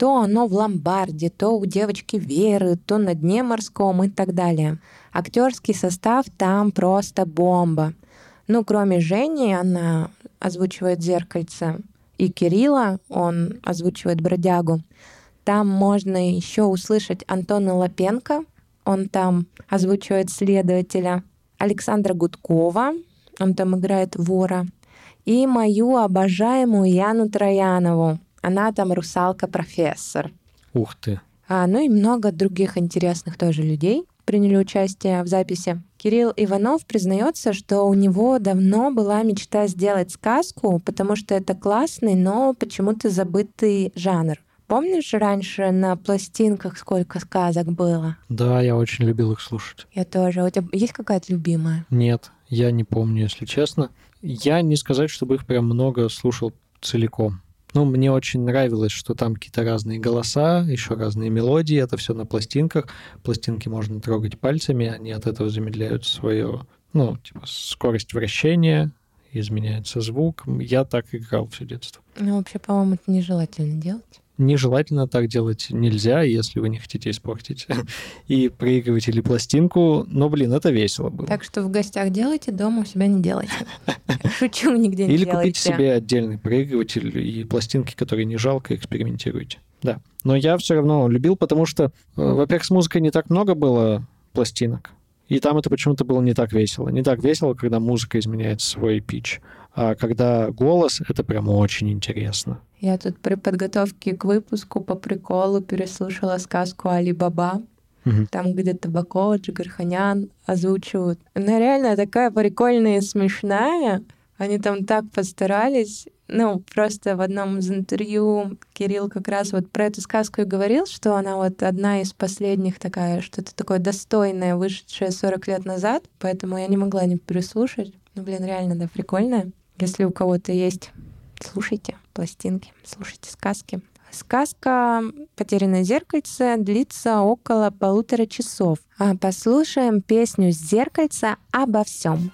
То оно в ломбарде, то у девочки Веры, то на дне морском и так далее. Актерский состав там просто бомба. Ну, кроме Жени, она озвучивает зеркальце, и Кирилла, он озвучивает бродягу. Там можно еще услышать Антона Лапенко, он там озвучивает следователя, Александра Гудкова, он там играет вора, и мою обожаемую Яну Троянову, она там русалка-профессор. ух ты. А, ну и много других интересных тоже людей. приняли участие в записи. Кирилл Иванов признается, что у него давно была мечта сделать сказку, потому что это классный, но почему-то забытый жанр. Помнишь, раньше на пластинках сколько сказок было? Да, я очень любил их слушать. Я тоже. У тебя есть какая-то любимая? Нет, я не помню, если честно. Я не сказать, чтобы их прям много слушал целиком. Ну, мне очень нравилось, что там какие-то разные голоса, еще разные мелодии, это все на пластинках. Пластинки можно трогать пальцами, они от этого замедляют свое, ну, типа, скорость вращения, изменяется звук. Я так играл все детство. Ну, вообще, по-моему, это нежелательно делать. Нежелательно так делать нельзя, если вы не хотите испортить и проигрывать или пластинку. Но, блин, это весело было. Так что в гостях делайте, дома у себя не делайте. Шучу, нигде не Или делайте. купите себе отдельный проигрыватель и пластинки, которые не жалко, экспериментируйте. Да. Но я все равно любил, потому что, э, во-первых, с музыкой не так много было пластинок. И там это почему-то было не так весело. Не так весело, когда музыка изменяет свой пич. А когда голос, это прям очень интересно. Я тут при подготовке к выпуску по приколу переслушала сказку Али Баба. Мгм. Там, где Табакова, Джигарханян озвучивают. Она реально такая прикольная и смешная. Они там так постарались. Ну, просто в одном из интервью Кирилл как раз вот про эту сказку и говорил, что она вот одна из последних такая, что-то такое достойное, вышедшее 40 лет назад, поэтому я не могла не переслушать. Ну, блин, реально, да, прикольная. Если у кого-то есть, слушайте пластинки, слушайте сказки. Сказка «Потерянное зеркальце» длится около полутора часов. А послушаем песню «Зеркальце обо всем».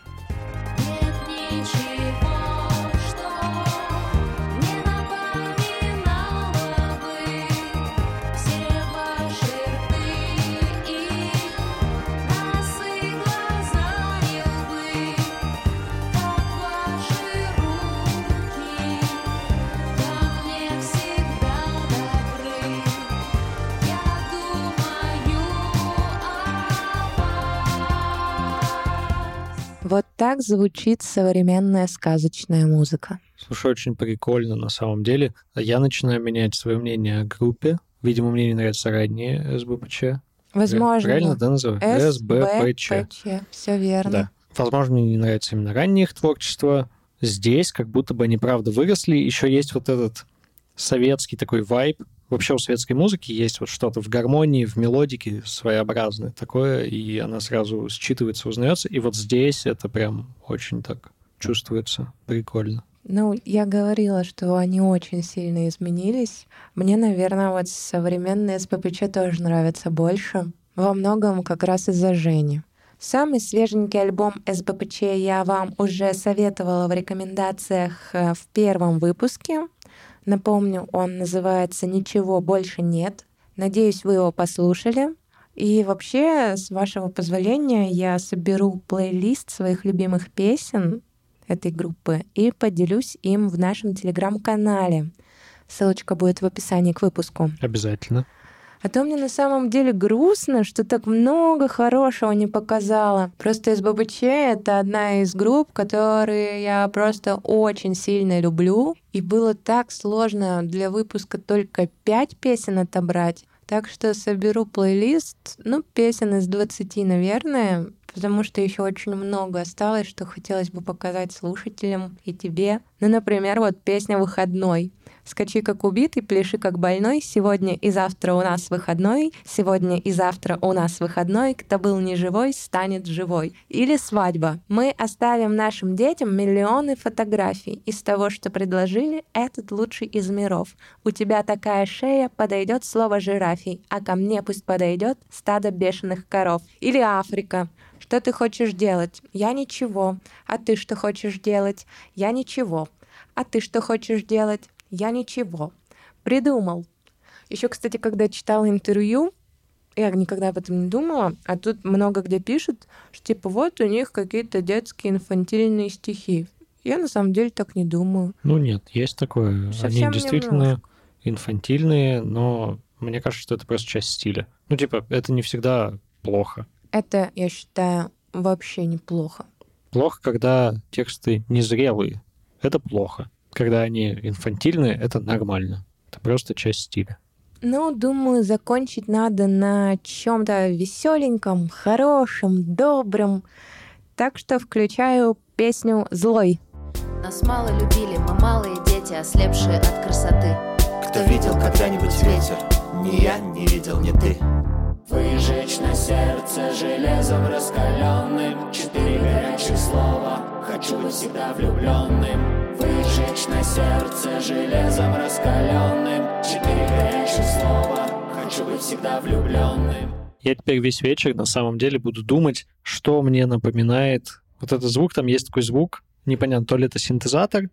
Вот так звучит современная сказочная музыка. Слушай, очень прикольно на самом деле. Я начинаю менять свое мнение о группе. Видимо, мне не нравится раннее СБПЧ. Возможно. Правильно, да, называю? СБПЧ. Все верно. Да. Возможно, мне не нравится именно раннее их творчество. Здесь как будто бы они правда выросли. Еще есть вот этот советский такой вайб. Вообще у советской музыки есть вот что-то в гармонии, в мелодике своеобразное такое, и она сразу считывается, узнается. И вот здесь это прям очень так чувствуется. Прикольно. Ну, я говорила, что они очень сильно изменились. Мне, наверное, вот современные СППЧ тоже нравятся больше. Во многом как раз из-за Жени. Самый свеженький альбом СБПЧ я вам уже советовала в рекомендациях э, в первом выпуске. Напомню, он называется «Ничего больше нет». Надеюсь, вы его послушали. И вообще, с вашего позволения, я соберу плейлист своих любимых песен этой группы и поделюсь им в нашем телеграм-канале. Ссылочка будет в описании к выпуску. Обязательно. А то мне на самом деле грустно, что так много хорошего не показала. Просто СББЧ — это одна из групп, которые я просто очень сильно люблю. И было так сложно для выпуска только пять песен отобрать. Так что соберу плейлист, ну, песен из 20, наверное, потому что еще очень много осталось, что хотелось бы показать слушателям и тебе. Ну, например, вот песня «Выходной». Скачи как убитый, пляши как больной. Сегодня и завтра у нас выходной. Сегодня и завтра у нас выходной. Кто был не живой, станет живой. Или свадьба. Мы оставим нашим детям миллионы фотографий. Из того, что предложили, этот лучший из миров. У тебя такая шея, подойдет слово жирафий, а ко мне пусть подойдет стадо бешеных коров. Или Африка. Что ты хочешь делать? Я ничего. А ты что хочешь делать? Я ничего. А ты что хочешь делать? Я ничего. Придумал. Еще, кстати, когда читала интервью, я никогда об этом не думала, а тут много где пишут, что типа вот у них какие-то детские инфантильные стихи. Я на самом деле так не думаю. Ну нет, есть такое. Совсем Они действительно немножко. инфантильные, но мне кажется, что это просто часть стиля. Ну, типа, это не всегда плохо. Это, я считаю, вообще неплохо. Плохо, когда тексты незрелые. Это плохо. Когда они инфантильные, это нормально. Это просто часть стиля. Ну, думаю, закончить надо на чем-то веселеньком, хорошем, добром. Так что включаю песню «Злой». Нас мало любили, мы малые дети, ослепшие от красоты. Кто видел когда-нибудь ветер? Ни я не видел, ни ты. Выжечь на сердце железом раскаленным. Четыре горячих слова. Хочу быть всегда влюбленным. Выжечь на сердце железом раскаленным. Четыре горячих слова. Хочу быть всегда влюбленным. Я теперь весь вечер на самом деле буду думать, что мне напоминает вот этот звук. Там есть такой звук, непонятно, то ли это синтезатор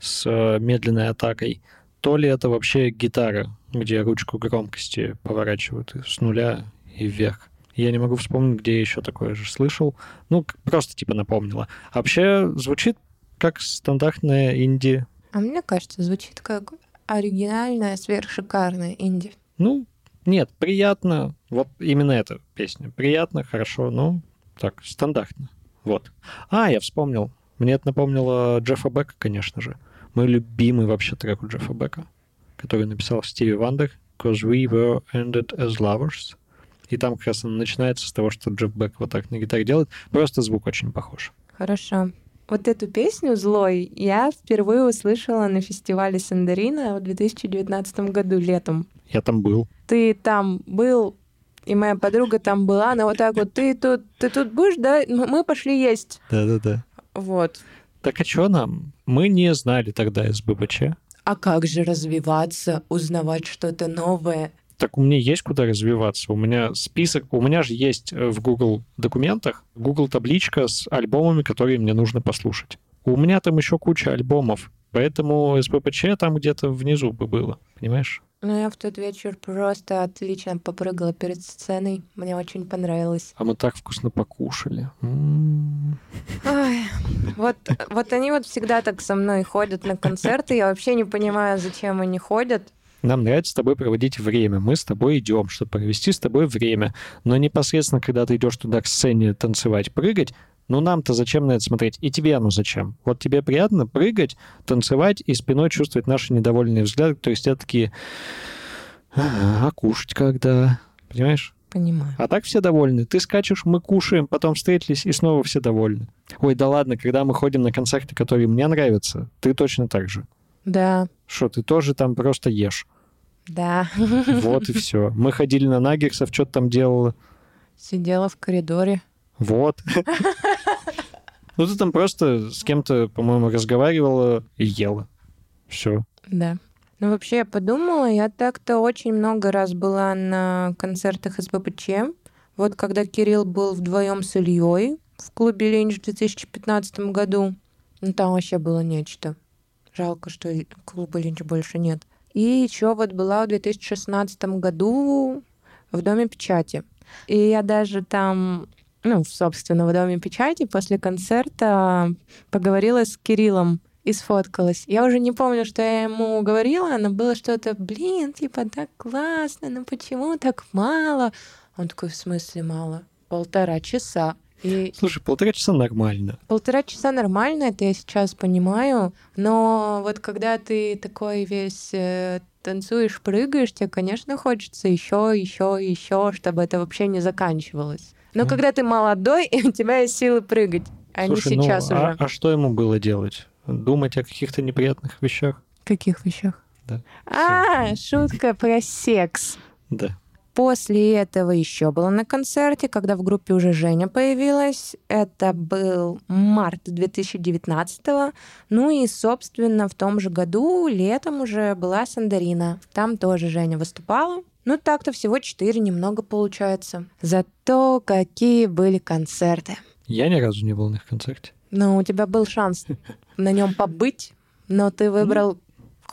с э, медленной атакой, то ли это вообще гитара, где ручку громкости поворачивают с нуля и вверх. Я не могу вспомнить, где я еще такое же слышал. Ну, просто типа напомнила. А вообще звучит как стандартная инди. А мне кажется, звучит как оригинальная, сверхшикарная инди. Ну, нет, приятно. Вот именно эта песня. Приятно, хорошо, ну, так, стандартно. Вот. А, я вспомнил. Мне это напомнило Джеффа Бека, конечно же. Мой любимый вообще трек у Джеффа Бека, который написал Стиви Вандер, «Cause we were ended as lovers». И там как раз начинается с того, что Джефф Бек вот так на гитаре делает. Просто звук очень похож. Хорошо. Вот эту песню «Злой» я впервые услышала на фестивале Сандарина в 2019 году летом. Я там был. Ты там был, и моя подруга там была, она вот так вот, ты тут, ты тут будешь, да? М- Мы пошли есть. Да-да-да. Вот. Так а что нам? Мы не знали тогда СББЧ. А как же развиваться, узнавать что-то новое? Так у меня есть куда развиваться. У меня список, у меня же есть э, в Google документах Google табличка с альбомами, которые мне нужно послушать. У меня там еще куча альбомов, поэтому СППЧ там где-то внизу бы было, понимаешь? Ну, я в тот вечер просто отлично попрыгала перед сценой. Мне очень понравилось. А мы так вкусно покушали. Ой, вот, вот они вот всегда так со мной ходят на концерты. Я вообще не понимаю, зачем они ходят. Нам нравится с тобой проводить время. Мы с тобой идем, чтобы провести с тобой время. Но непосредственно, когда ты идешь туда к сцене танцевать, прыгать, ну нам-то зачем на это смотреть? И тебе оно зачем? Вот тебе приятно прыгать, танцевать и спиной чувствовать наши недовольные взгляды. То есть это такие... «А, а кушать когда? Понимаешь? Понимаю. А так все довольны. Ты скачешь, мы кушаем, потом встретились, и снова все довольны. Ой, да ладно, когда мы ходим на концерты, которые мне нравятся, ты точно так же. Да, Что, ты тоже там просто ешь. да. Вот и все. Мы ходили на Наггерсов, что-то там делала. Сидела в коридоре. Вот. Ну, ты там просто с кем-то, по-моему, разговаривала и ела. Все. Да. Ну, вообще, я подумала, я так-то очень много раз была на концертах СБПЧ. Вот когда Кирилл был вдвоем с Ильей в клубе Ленч в 2015 году, ну, там вообще было нечто. Жалко, что клуба Ленч больше нет. И еще вот была в 2016 году в Доме печати. И я даже там, ну, собственно, в Доме печати после концерта поговорила с Кириллом и сфоткалась. Я уже не помню, что я ему говорила, но было что-то, блин, типа, так классно, ну почему так мало? Он такой, в смысле мало? Полтора часа. И Слушай, полтора часа нормально. полтора часа нормально, это я сейчас понимаю, но вот когда ты такой весь э, танцуешь, прыгаешь, тебе, конечно, хочется еще, еще, еще, чтобы это вообще не заканчивалось. Но Мгм. когда ты молодой, и у тебя есть силы прыгать, а Слушай, не сейчас ну, уже. а, а что ему было делать? Думать о каких-то неприятных вещах? каких вещах? Да. А, шутка про секс. Да. После этого еще была на концерте, когда в группе уже Женя появилась. Это был март 2019 Ну и, собственно, в том же году, летом уже была Сандарина. Там тоже Женя выступала. Ну, так-то всего четыре, немного получается. Зато какие были концерты. Я ни разу не был на их концерте. Ну, у тебя был шанс на нем побыть, но ты выбрал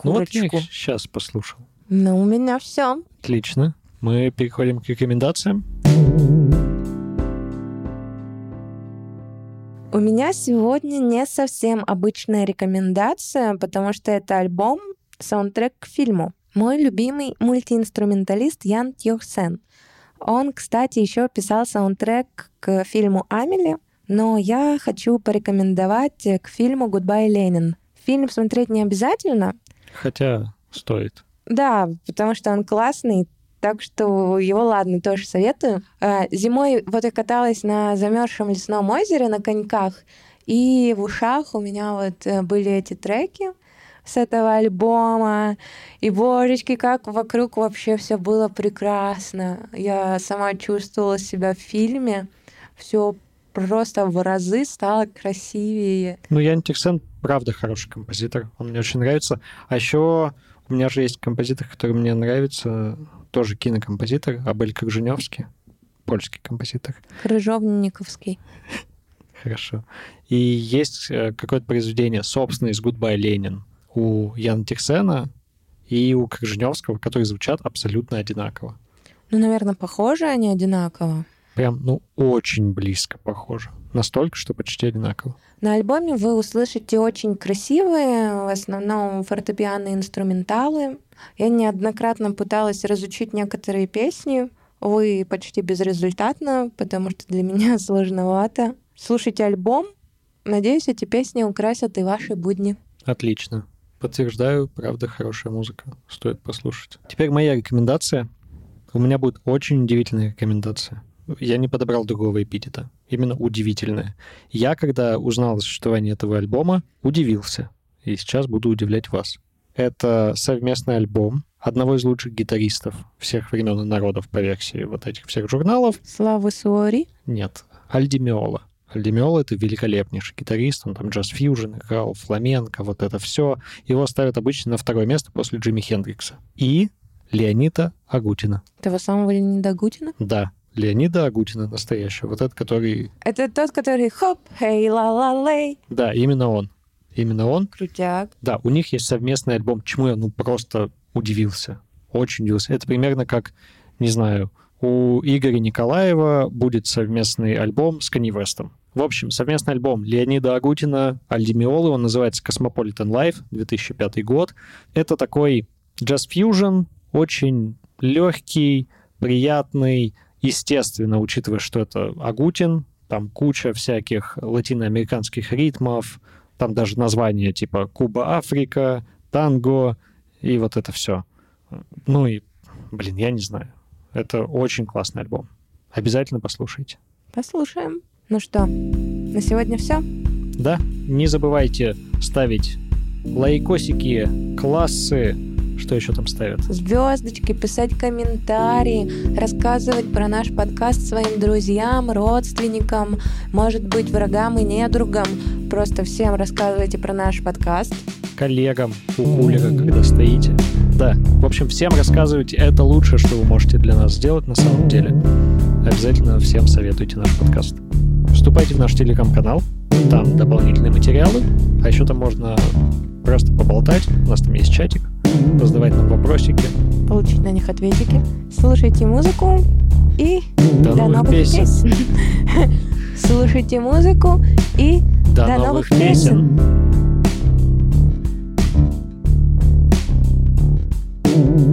Ну вот я курочку. сейчас послушал. Ну, у меня все. Отлично. Мы переходим к рекомендациям. У меня сегодня не совсем обычная рекомендация, потому что это альбом, саундтрек к фильму. Мой любимый мультиинструменталист Ян Тьохсен. Он, кстати, еще писал саундтрек к фильму «Амели», но я хочу порекомендовать к фильму «Гудбай, Ленин». Фильм смотреть не обязательно, Хотя стоит. Да, потому что он классный, так что его, ладно, тоже советую. А, Зимой вот я каталась на замерзшем лесном озере на коньках, и в ушах у меня вот э, были эти треки с этого альбома. И, божечки, как вокруг вообще все было прекрасно. Я сама чувствовала себя в фильме. Все просто в разы стало красивее. Ну, Ян Тирсен, правда, хороший композитор. Он мне очень нравится. А еще у меня же есть композитор, который мне нравится, тоже кинокомпозитор, Абель Крыженевский, польский композитор. Крыжовниковский. Хорошо. И есть э, какое-то произведение, собственно, из «Гудбай, Ленин» у Яна Тиксена и у Крыженевского, которые звучат абсолютно одинаково. Ну, наверное, похожи они одинаково. Прям, ну, очень близко похоже. Настолько, что почти одинаково. На альбоме вы услышите очень красивые, в основном фортепианные инструменталы. Я неоднократно пыталась разучить некоторые песни, увы, почти безрезультатно, потому что для меня сложновато. Слушайте альбом. Надеюсь, эти песни украсят и ваши будни. Отлично. Подтверждаю, правда, хорошая музыка. Стоит послушать. Теперь моя рекомендация. У меня будет очень удивительная рекомендация. Я не подобрал другого эпитета. Именно удивительная. Я, когда узнал о существовании этого альбома, удивился. И сейчас буду удивлять вас. Это совместный альбом одного из лучших гитаристов всех времен и народов по версии вот этих всех журналов. Слава Суори. Нет, Альди Миола — это великолепнейший гитарист, он там джаз-фьюжн играл, фламенко, вот это все. Его ставят обычно на второе место после Джимми Хендрикса. И Леонида Агутина. Того самого Леонида Агутина? Да, Леонида Агутина настоящего. Вот этот, который... Это тот, который хоп, хей, ла ла лей. Да, именно он. Именно он. Крутяк. Да, у них есть совместный альбом, чему я ну просто удивился. Очень удивился. Это примерно как, не знаю, у Игоря Николаева будет совместный альбом с West'ом. В общем, совместный альбом Леонида Агутина, Альдимиолы, он называется Cosmopolitan Life, 2005 год. Это такой джаз-фьюжн, очень легкий, приятный, естественно, учитывая, что это Агутин, там куча всяких латиноамериканских ритмов, там даже названия типа Куба, Африка, танго и вот это все. Ну и, блин, я не знаю. Это очень классный альбом. Обязательно послушайте. Послушаем. Ну что, на сегодня все? Да, не забывайте ставить лайкосики, классы, что еще там ставят? Звездочки, писать комментарии, рассказывать про наш подкаст своим друзьям, родственникам, может быть, врагам и недругам. Просто всем рассказывайте про наш подкаст. Коллегам у кулера, когда стоите. Да, в общем, всем рассказывайте. Это лучшее, что вы можете для нас сделать на самом деле. Обязательно всем советуйте наш подкаст. Вступайте в наш телеграм-канал, там дополнительные материалы, а еще там можно просто поболтать, у нас там есть чатик, раздавать нам вопросики. Получить на них ответики, слушайте музыку и до, до новых, песен. песен. Слушайте музыку и до, до новых, новых песен. песен.